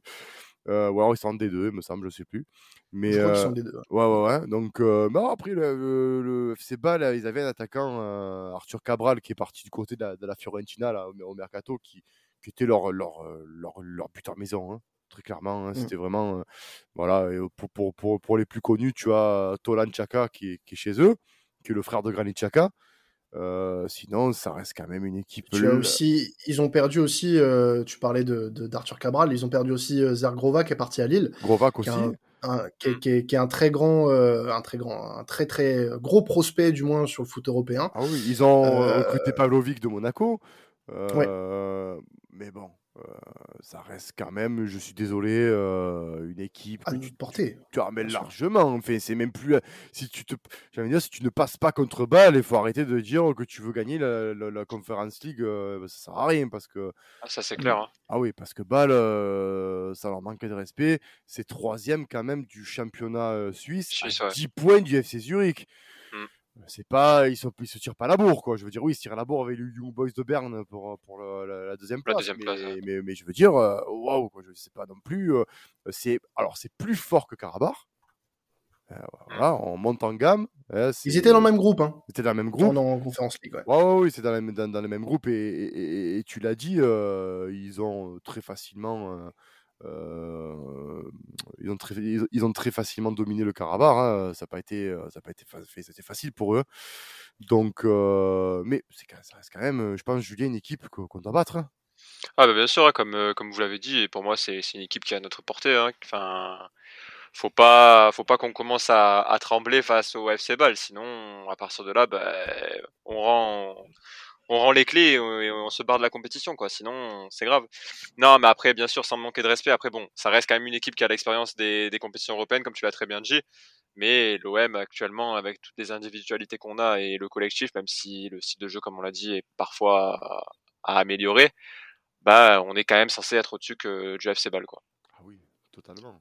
Euh, ou alors ils sont en D2, me semble, je sais plus. Mais, je crois qu'ils sont en D2. Ouais, ouais, ouais. Donc, euh, après, le, le, FC Bâle, ils avaient un attaquant, euh, Arthur Cabral, qui est parti du côté de la, de la Fiorentina là, au, Mercato, qui, qui était leur, leur, leur, leur buteur maison. Hein, très clairement, hein. mmh. c'était vraiment. voilà, pour, pour, pour, pour, les plus connus, tu as Tolan Chaka qui est, qui est chez eux, qui est le frère de Granit Chaka. Euh, sinon, ça reste quand même une équipe. Tu as aussi, ils ont perdu aussi. Euh, tu parlais de d'Arthur Cabral. Ils ont perdu aussi euh, Zergrova qui est parti à Lille. Grovac aussi. Qui est, qui, est, qui, est, un très grand, un très grand, un très très gros prospect du moins sur le foot européen. Ah oui, ils ont recruté Pavlovic de Monaco. Mais bon, euh, ça reste quand même, je suis désolé, euh, une équipe à tu, porter. Tu, ramènes largement. Enfin, c'est même plus. Si tu te, dire, si tu ne passes pas contre balle, il faut arrêter de dire que tu veux gagner la, la, Conference League. Euh, bah, ça sert à rien parce que. Ah, ça c'est clair. Hein. Ah oui, parce que balle, ça leur manque de respect. C'est troisième quand même du championnat suisse, 10 points du FC Zurich. C'est pas ils, ils se tirent pas la bourre quoi je veux dire oui ils se tirent la bourre avec les Young Boys de Berne pour, pour la, deuxième place, mais, mais, je veux dire waouh quoi je sais pas non plus c'est alors c'est plus fort que Karabakh euh, voilà, on monte en gamme. Hein, ils étaient dans le même groupe. Hein. Ils étaient dans le même groupe. En conférence League. Ouais. Ouais, oui, c'est dans, dans, dans, le même groupe. Et, et, tu l'as dit, euh, ils ont très facilement euh, ils, ont très, ils, ont très facilement dominé le Karabakh. Hein. Ça n'a pas été, euh, facile pour eux. Donc, euh, mais ça reste quand même, je pense, Julien, une équipe qu'on doit battre. Hein. Ah bah bien sûr, hein, comme, vous l'avez dit, pour moi c'est une équipe qui a notre portée. Enfin, faut pas, faut pas qu'on commence à, à, trembler face au FC Ball, sinon à partir de là, bah, on rend, on rend les clés et on, se barre de la compétition, quoi. Sinon, c'est grave. Non, mais après, bien sûr, sans manquer de respect, après, bon, ça reste quand même une équipe qui a l'expérience des, compétitions européennes, comme tu l'as très bien dit. Mais l'OM, actuellement, avec toutes les individualités qu'on a et le collectif, même si le style de jeu, comme on l'a dit, est parfois à, améliorer, bah, on est quand même censé être au-dessus que du FC quoi. Ah oui, totalement.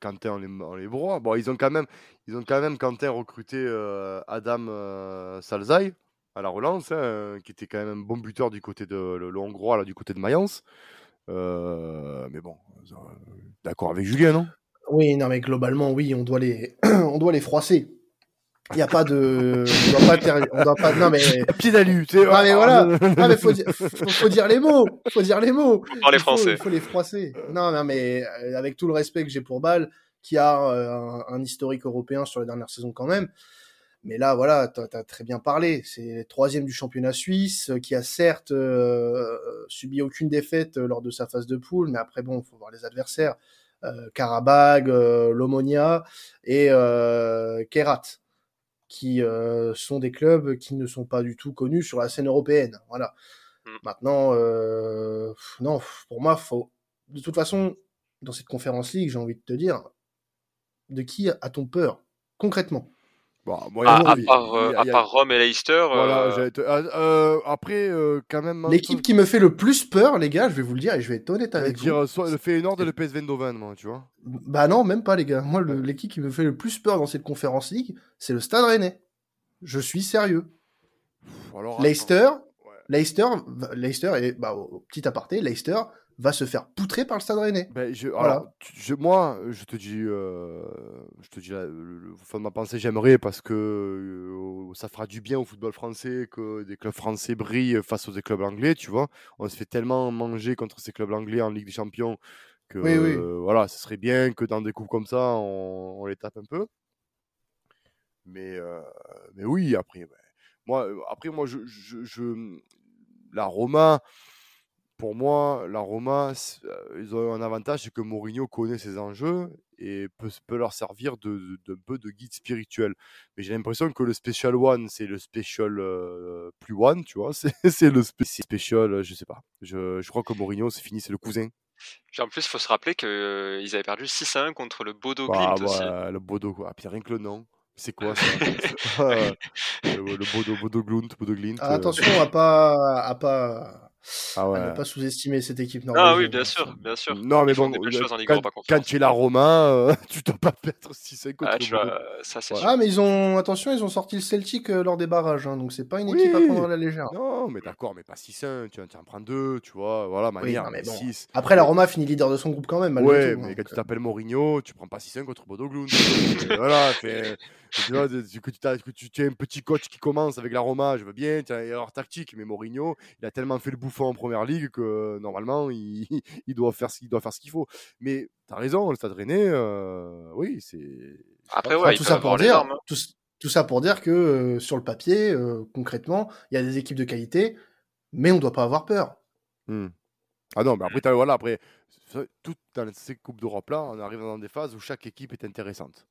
Quentin on les, bras. Bon, ils ont quand même, ils ont quand même recruté euh, Adam euh, à la relance, hein, qui était quand même un bon buteur du côté de le, hongrois, là, du côté de Mayence. Euh, mais bon, d'accord avec Julien, non? Oui, non, mais globalement, oui, on doit les, *clears throat* on doit les froisser. Il n'y a pas de, on doit pas, ter... on doit pas, non mais. *laughs* Pied d'alu, tu sais. Ah mais voilà. *laughs* Ah mais faut dire, faut, dire les mots. Faut dire les mots. Faut parler français. Il faut les froisser. Non, non, mais euh, avec tout le respect que j'ai pour Bâle, qui a euh, un, historique européen sur les dernières saisons quand même. Mais là, voilà, tu as, très bien parlé. C'est troisième du championnat suisse, euh, qui a certes euh, subi aucune défaite euh, lors de sa phase de poule, mais après, bon, il faut voir les adversaires. Euh, Karabag, Lomonia et Kerat, qui sont des clubs qui ne sont pas du tout connus sur la scène européenne. Voilà. Mm. Maintenant, non, pour moi, faut. De toute façon, dans cette conférence ligue, j'ai envie de te dire, de qui a-t-on peur concrètement? Bon, ah, à, part, euh, à, part, Rome et Leicester. Voilà, euh... Euh, après, euh, quand même. L'équipe qui me fait le plus peur, les gars, je vais vous le dire et je vais être honnête avec dire, vous. Soit le Feyenoord et le PSV Eindhoven, moi, tu vois. Bah non, même pas, les gars. Moi, l'équipe qui me fait le plus peur dans cette conférence league, c'est le Stade Rennais. Je suis sérieux. Alors, Leicester, Leicester, Leicester, et bah, au petit aparté, Leicester va se faire poutrer par le Stade Rennais. Ben, je, alors, je, moi, je te dis, euh, je te dis le, fond de ma pensée, j'aimerais parce que euh, ça fera du bien au football français que des clubs français brillent face aux des clubs anglais, tu vois. On se fait tellement manger contre ces clubs anglais en Ligue des Champions que euh, voilà, ce serait bien que dans des coups comme ça, on, les tape un peu. Mais, mais oui, après, ben, moi, après, moi, je, je la Roma pour moi, la Roma, euh, ils ont un avantage, c'est que Mourinho connaît ses enjeux et peut, peut leur servir de, de, peu de guide spirituel. Mais j'ai l'impression que le Special One, c'est le Special euh, plus One, tu vois. *laughs* C'est le Special, je sais pas. Je, je crois que Mourinho, c'est fini, c'est le cousin. en plus, il faut se rappeler qu'ils avaient perdu 6 à 1 contre le Bodo bah, Glimt aussi. le Bodo, quoi. Ah, puis rien que le nom. C'est quoi ça *laughs* *laughs* Le, le Bodo, Bodo Glunt, Bodo Glint. Ah, euh, attention à pas, à pas, Ah à ouais. ne pas sous-estimer cette équipe Ah norvégienne. oui, bien sûr, bien sûr. Non, mais Ils bon, des belles choses en Ligue quand, quand Conférence. tu es la Roma, euh, *laughs* tu dois pas perdre 6-5 contre Ah, tu vois, ça c'est Ouais. Ah, mais ils ont, attention, ils ont sorti le Celtic euh, lors des barrages, hein, donc c'est pas une équipe à Oui. prendre à la légère. Non, mais d'accord, mais pas 6-1, tu, tu en prends 2, tu vois, voilà, manière, non, mais bon. 6. Après, la Roma finit leader de son groupe quand même, malgré Ouais, tout. mais donc, quand tu euh, t'appelles Mourinho, tu prends pas 6-1 contre Bodo Glimt. Et *laughs* voilà, tu vois, tu- que, tu t'as- que tu, tu es un petit coach qui commence avec la Roma, je veux bien, tu as une erreur tactique, mais Mourinho, il a tellement fait le bouffon en première ligue que normalement, il, *laughs* il doit faire ce qu'il doit faire ce qu'il faut. Mais tu as raison, le Stade Rennais, euh, oui, c'est. Après, ouais, tout ça pour dire, armes. hein. tout, tout ça pour dire que euh, sur le papier, euh, concrètement, il y a des équipes de qualité, mais on doit pas avoir peur. Hmm. Ah non, mais après, t'as- voilà, après, toutes dans ces Coupes d'Europe-là, on arrive dans des phases où chaque équipe est intéressante.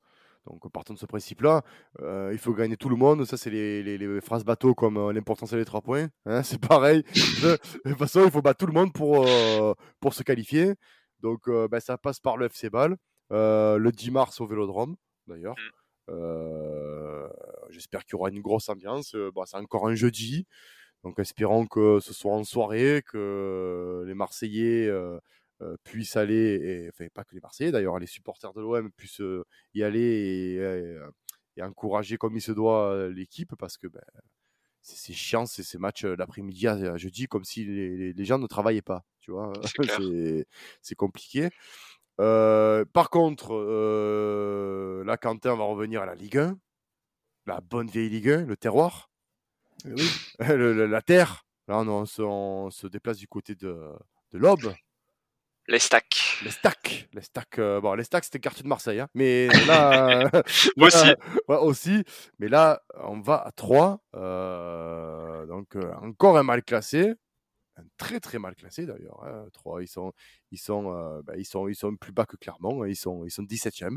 Donc, partant de ce principe-là, euh, il faut gagner tout le monde. Ça, c'est les, les- les phrases bateau comme euh, l'important, c'est les trois points. hein, *laughs* c'est pareil. de toute façon, il faut battre tout le monde pour, euh, pour se qualifier. Donc, euh, ben, ça passe par le FC Ball, le 10 mars au Vélodrome, d'ailleurs. Euh, J'espère qu'il y aura une grosse ambiance. Bon, c'est encore un jeudi. Donc espérons que ce soit en soirée, que les Marseillais puissent aller, et, enfin pas que les Marseillais d'ailleurs, les supporters de l'OM puissent euh, y aller et, et, et encourager comme il se doit euh, l'équipe parce que ben, c'est chiant, c'est ces matchs euh, l'après-midi à, jeudi comme si les, les- les gens ne travaillaient pas, tu vois, C'est *laughs* c'est compliqué. Euh, par contre, euh, là, Quentin va revenir à la Ligue 1, la bonne vieille Ligue 1, le terroir. Euh, Oui. *laughs* le- le- la terre. Là, on, on se, on se déplace du côté de, de l'Aube. Les stacks. Les stacks. Les stacks, euh, bon, les stacks, c'était le quartier de Marseille. hein. Mais *laughs* là, euh, *laughs* Moi aussi. *laughs* ouais, aussi. Mais là, on va à 3. donc, euh, encore un mal classé. Un très, très mal classé d'ailleurs. Hein. 3, ils sont, ils, sont, euh, bah, ils, sont, ils sont plus bas que Clermont. hein. Ils sont, ils sont 17e.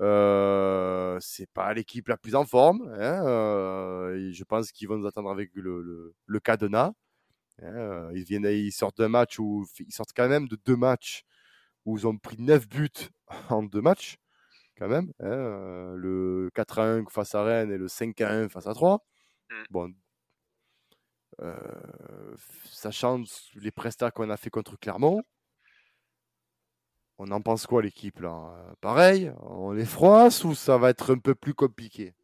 Euh, c'est pas l'équipe la plus en forme. hein, euh, je pense qu'ils vont nous attendre avec le, le, le cadenas. Hein, ils, viennent, ils sortent d'un match où ils sortent quand même de deux matchs où ils ont pris 9 buts *laughs* en deux matchs, quand même. hein, euh, le 4 à 1 face à Rennes et le 5 à 1 face à 3. Mm. Bon, euh, sachant les prestats qu'on a fait contre Clermont, on en pense quoi l'équipe là? Euh, Pareil, on les froisse ou ça va être un peu plus compliqué?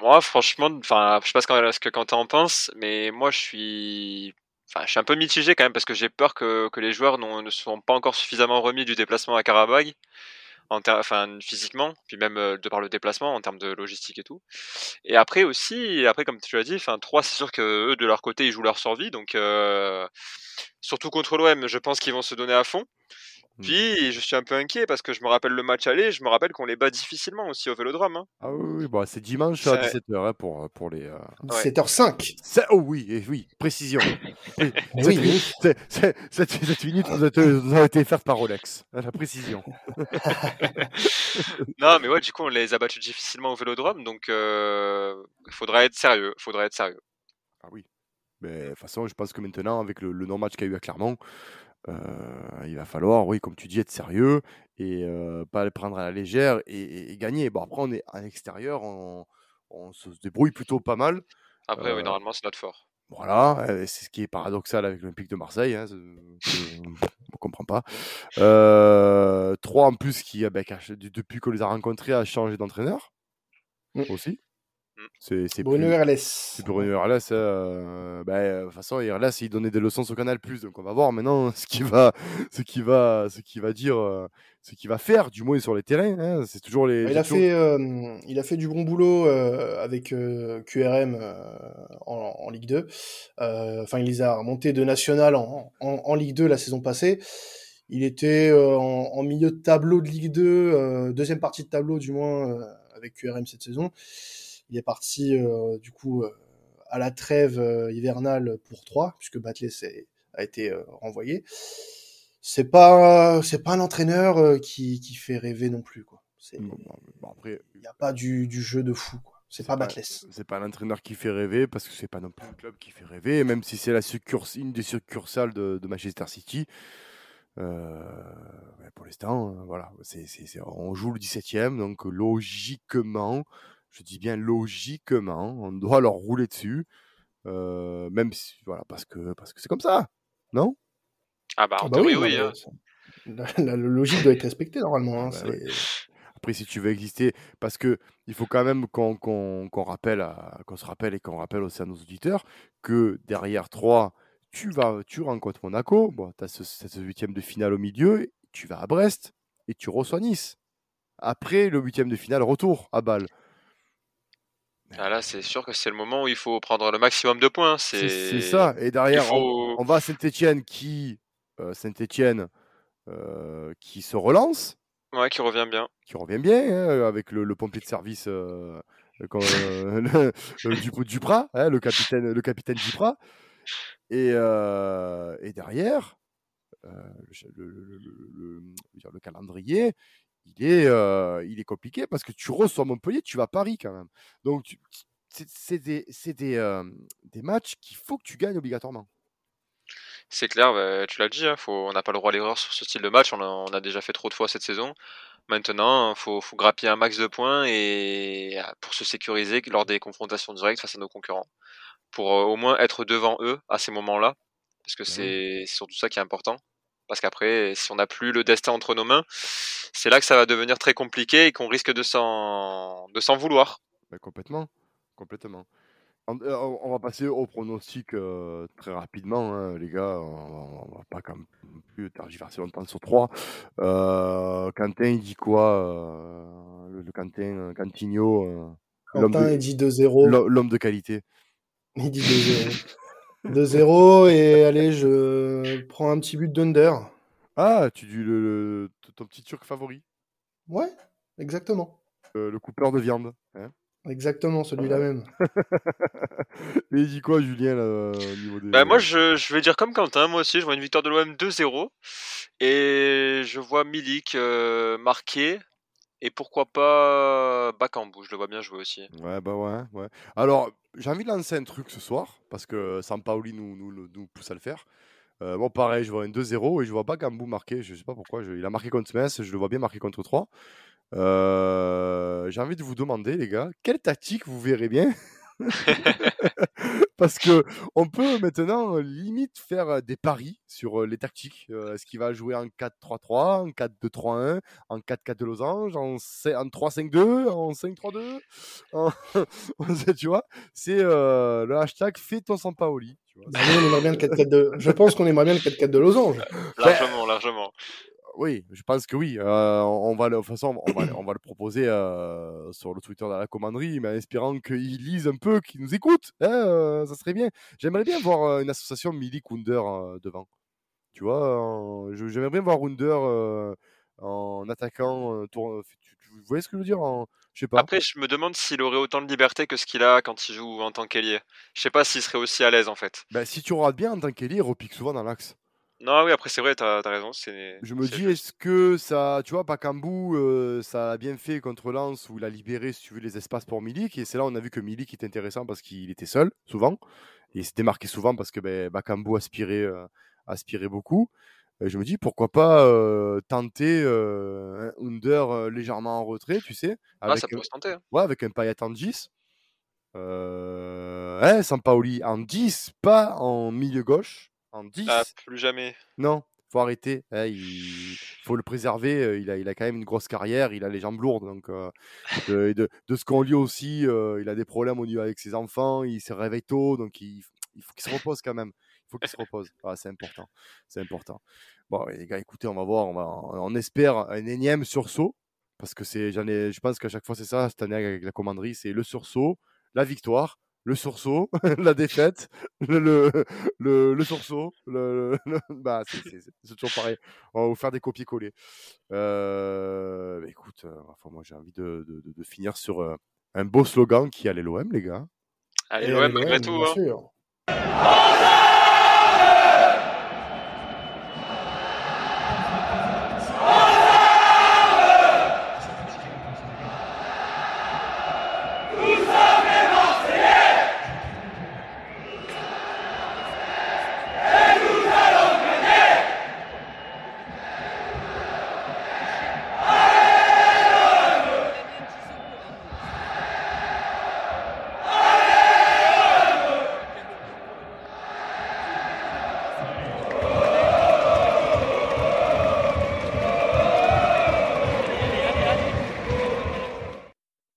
Moi, franchement, enfin, je sais pas ce que, ce que Quentin en pense, mais moi, je suis, enfin, je suis un peu mitigé quand même parce que j'ai peur que, que les joueurs ne sont pas encore suffisamment remis du déplacement à Karabag, en enfin, physiquement, puis même euh, de par le déplacement en termes de logistique et tout. Et après aussi, après comme tu l'as dit, enfin, trois, c'est sûr que eux de leur côté, ils jouent leur survie, donc euh, surtout contre l'OM, je pense qu'ils vont se donner à fond. Hmm. Puis je suis un peu inquiet parce que je me rappelle le match aller, je me rappelle qu'on les bat difficilement aussi au Vélodrome. hein. Ah oui, bon, c'est dimanche à Ça- 17h pour, pour les. euh, 17h05. c'est- Oh oui, eh oui, précision. Oui, *laughs* Oui, cette, oui. cette- cette minute nous a, été- faite par Rolex. hein, La précision. *laughs* Non, mais ouais, du coup, on les a battus difficilement au Vélodrome, donc euh, faudra être sérieux, faudra être sérieux. Ah oui. Mais de toute façon, je pense que maintenant, avec le, le non-match qu'il y a eu à Clermont, euh, il va falloir, oui, comme tu dis, être sérieux et euh, pas le prendre à la légère et, et- et gagner. Bon, après, on est à l'extérieur, on, on se débrouille plutôt pas mal. Après, oui, Euh, normalement, c'est notre fort. Voilà, euh, c'est ce qui est paradoxal avec l'Olympique de Marseille. Hein, on ne comprend pas. Euh, trois en plus qui, euh, ben, qui a- depuis qu'on les a rencontrés, a changé d'entraîneur Mm. aussi. Mm. C'est c'est Bruno plus- Herles. c'est pour une RLS. euh, ben, euh, de toute façon, RLS, il donnait des leçons sur Canal+, donc on va voir maintenant *laughs* ce qu'il va, ce qu'il va, ce qu'il va dire, euh, ce qu'il va faire, du moins sur les terrains. hein. C'est toujours les. Il c'est a, toujours- fait, euh, il a fait du bon boulot euh, avec euh, QRM euh, en, en Ligue 2. Euh, Enfin, il les a remontés de national en, en, en Ligue 2 la saison passée. Il était euh, en, en milieu de tableau de Ligue 2, euh, deuxième partie de tableau du moins euh, avec QRM cette saison. Il est parti euh, du coup euh, à la trêve euh, hivernale pour 3, puisque Batley a été renvoyé. C'est pas, c'est pas un entraîneur qui, qui fait rêver non plus. Quoi. Bon, après, il n'y a pas du, du jeu de fou. quoi. C'est pas Batless. C'est pas l'entraîneur qui fait rêver parce que c'est pas non plus le club qui fait rêver, même si c'est la une des succursales de, de Manchester City. Euh, pour l'instant, voilà, on joue le 17e, donc logiquement, je dis bien logiquement, on doit leur rouler dessus. même si, voilà, parce que parce que c'est comme ça, non? Ah bah, en ah bah oui, oui. Hein. La, logique doit être respectée normalement. Hein, ah bah Après, si tu veux exister, parce que il faut quand même qu'on rappelle, qu'on se rappelle et qu'on rappelle aussi à nos auditeurs que derrière 3, tu vas, tu rencontres Monaco, bon, tu as ce, cette huitième de finale au milieu, tu vas à Brest et tu reçois Nice. Après le huitième de finale, retour à Bâle. Ah là, c'est sûr que c'est le moment où il faut prendre le maximum de points. C'est ça. Et derrière, on, va à Saint-Etienne qui, euh, Saint-Etienne, euh, qui se relance. Ouais, qui revient bien. Qui revient bien, hein, avec le, pompier de service euh, le, du, Duprat, hein, le capitaine, le capitaine Duprat. Et, et derrière, le, le, calendrier, il est, il est compliqué parce que tu reçois Montpellier, tu vas à Paris quand même. Donc, c'est des, des, des, matchs qu'il faut que tu gagnes obligatoirement. C'est clair, bah, tu l'as dit, hein, faut, on n'a pas le droit à l'erreur sur ce style de match, on a, on a, déjà fait trop de fois cette saison. Maintenant, il faut, faut, grappiller un max de points et pour se sécuriser lors des confrontations directes face à nos concurrents. Pour au moins être devant eux à ces moments-là, parce que bah c'est surtout ça qui est important. Parce qu'après, si on n'a plus le destin entre nos mains, c'est là que ça va devenir très compliqué et qu'on risque de s'en, de s'en vouloir. complètement, complètement. Euh, on, va passer au pronostic euh, très rapidement, hein, les gars. On, va pas quand même plus tergiverser longtemps sur 3. Euh, Quentin, il dit quoi le, Quentin, Cantigno Quentin, il dit 2-0. L'homme de qualité. Il dit 2-0. *laughs* 2-0 et allez, je prends un petit but d'under. Ah, tu dis le, ton petit turc favori Ouais, exactement. Euh, le coupeur de viande. Hein exactement, celui-là même. *laughs* et il dit quoi, Julien, au niveau des... bah, Moi, je, je, vais dire comme Quentin, moi aussi, je vois une victoire de l'OM 2-0. Et je vois Milik euh, marqué. Et pourquoi pas Bakambu, je le vois bien jouer aussi. Ouais, bah ouais. ouais. Alors, j'ai envie de lancer un truc ce soir, parce que Sampaoli nous, nous, nous pousse à le faire. Euh, bon, pareil, je vois un 2-0 et je vois pas Gambou marquer. Je sais pas pourquoi. il a marqué contre Metz, je le vois bien marquer contre 3. Euh, j'ai envie de vous demander, les gars, quelle tactique vous verrez bien? *laughs* *laughs* Parce que on peut maintenant limite faire des paris sur les tactiques. Est-ce qu'il va jouer en 4-3-3, en 4-2-3-1, en 4-4 de losange, en, 3-5-2, en 5-3-2 *laughs* Tu vois, c'est le hashtag fait ton Sampaoli. Bah, on aimerait bien le 4-4 de... Je pense qu'on aimerait bien le 4-4 de losange. Largement, largement oui, je pense que oui. Euh, on, va le, de toute façon, on va, on va le proposer euh, sur le Twitter de la commanderie, mais en espérant qu'ils lisent un peu, qu'ils nous écoutent. Hein, euh, ça serait bien. J'aimerais bien voir une association Milik Wunder devant. Tu vois, j'aimerais bien voir Wunder en attaquant. Tour... Vous voyez ce que je veux dire pas. Après, je me demande s'il aurait autant de liberté que ce qu'il a quand il joue en tant qu'ailier. Je sais pas s'il serait aussi à l'aise en fait. Bah, si tu rates bien en tant qu'ailier, il repique souvent dans l'axe. Non, oui, après, c'est vrai, t'as as raison. Je me dis, est-ce que ça, tu vois, Bakambu, euh, ça a bien fait contre Lens où il a libéré, si tu veux, les espaces pour Milik. Et c'est là on a vu que Milik était intéressant parce qu'il était seul, souvent. Et il s'était marqué souvent parce que ben, Bakambu aspirait, euh, aspirait beaucoup. Et je me dis, pourquoi pas euh, tenter un Under légèrement en retrait, tu sais. Avec, ah, ça pourrait se tenter. Hein. Ouais, avec un Payet en 10. Euh, hein, Sampaoli en 10, pas en milieu gauche en 10. Ah, plus jamais. Non, faut arrêter. Hein, il faut le préserver. Euh, il a, il a quand même une grosse carrière. Il a les jambes lourdes. Donc, euh, de, de, ce qu'on lit aussi, euh, il a des problèmes au niveau avec ses enfants. Il se réveille tôt. Donc, il, il faut qu'il se repose quand même. Il faut qu'il se repose. Ah, c'est important. C'est important. Bon, les gars, écoutez, on va voir. On, va, on espère un énième sursaut. Parce que c'est, j'en ai, je pense qu'à chaque fois, c'est ça, cette année avec la commanderie, c'est le sursaut, la victoire le sursaut, *laughs* la défaite, le, le, le sursaut, le, bah, c'est toujours pareil. On va vous faire des copier-coller. Euh, bah, écoute, euh, enfin, moi j'ai envie de, de, de, finir sur euh, un beau slogan qui allait l'OM, les gars. Allez, l'OM, malgré tout. Hein.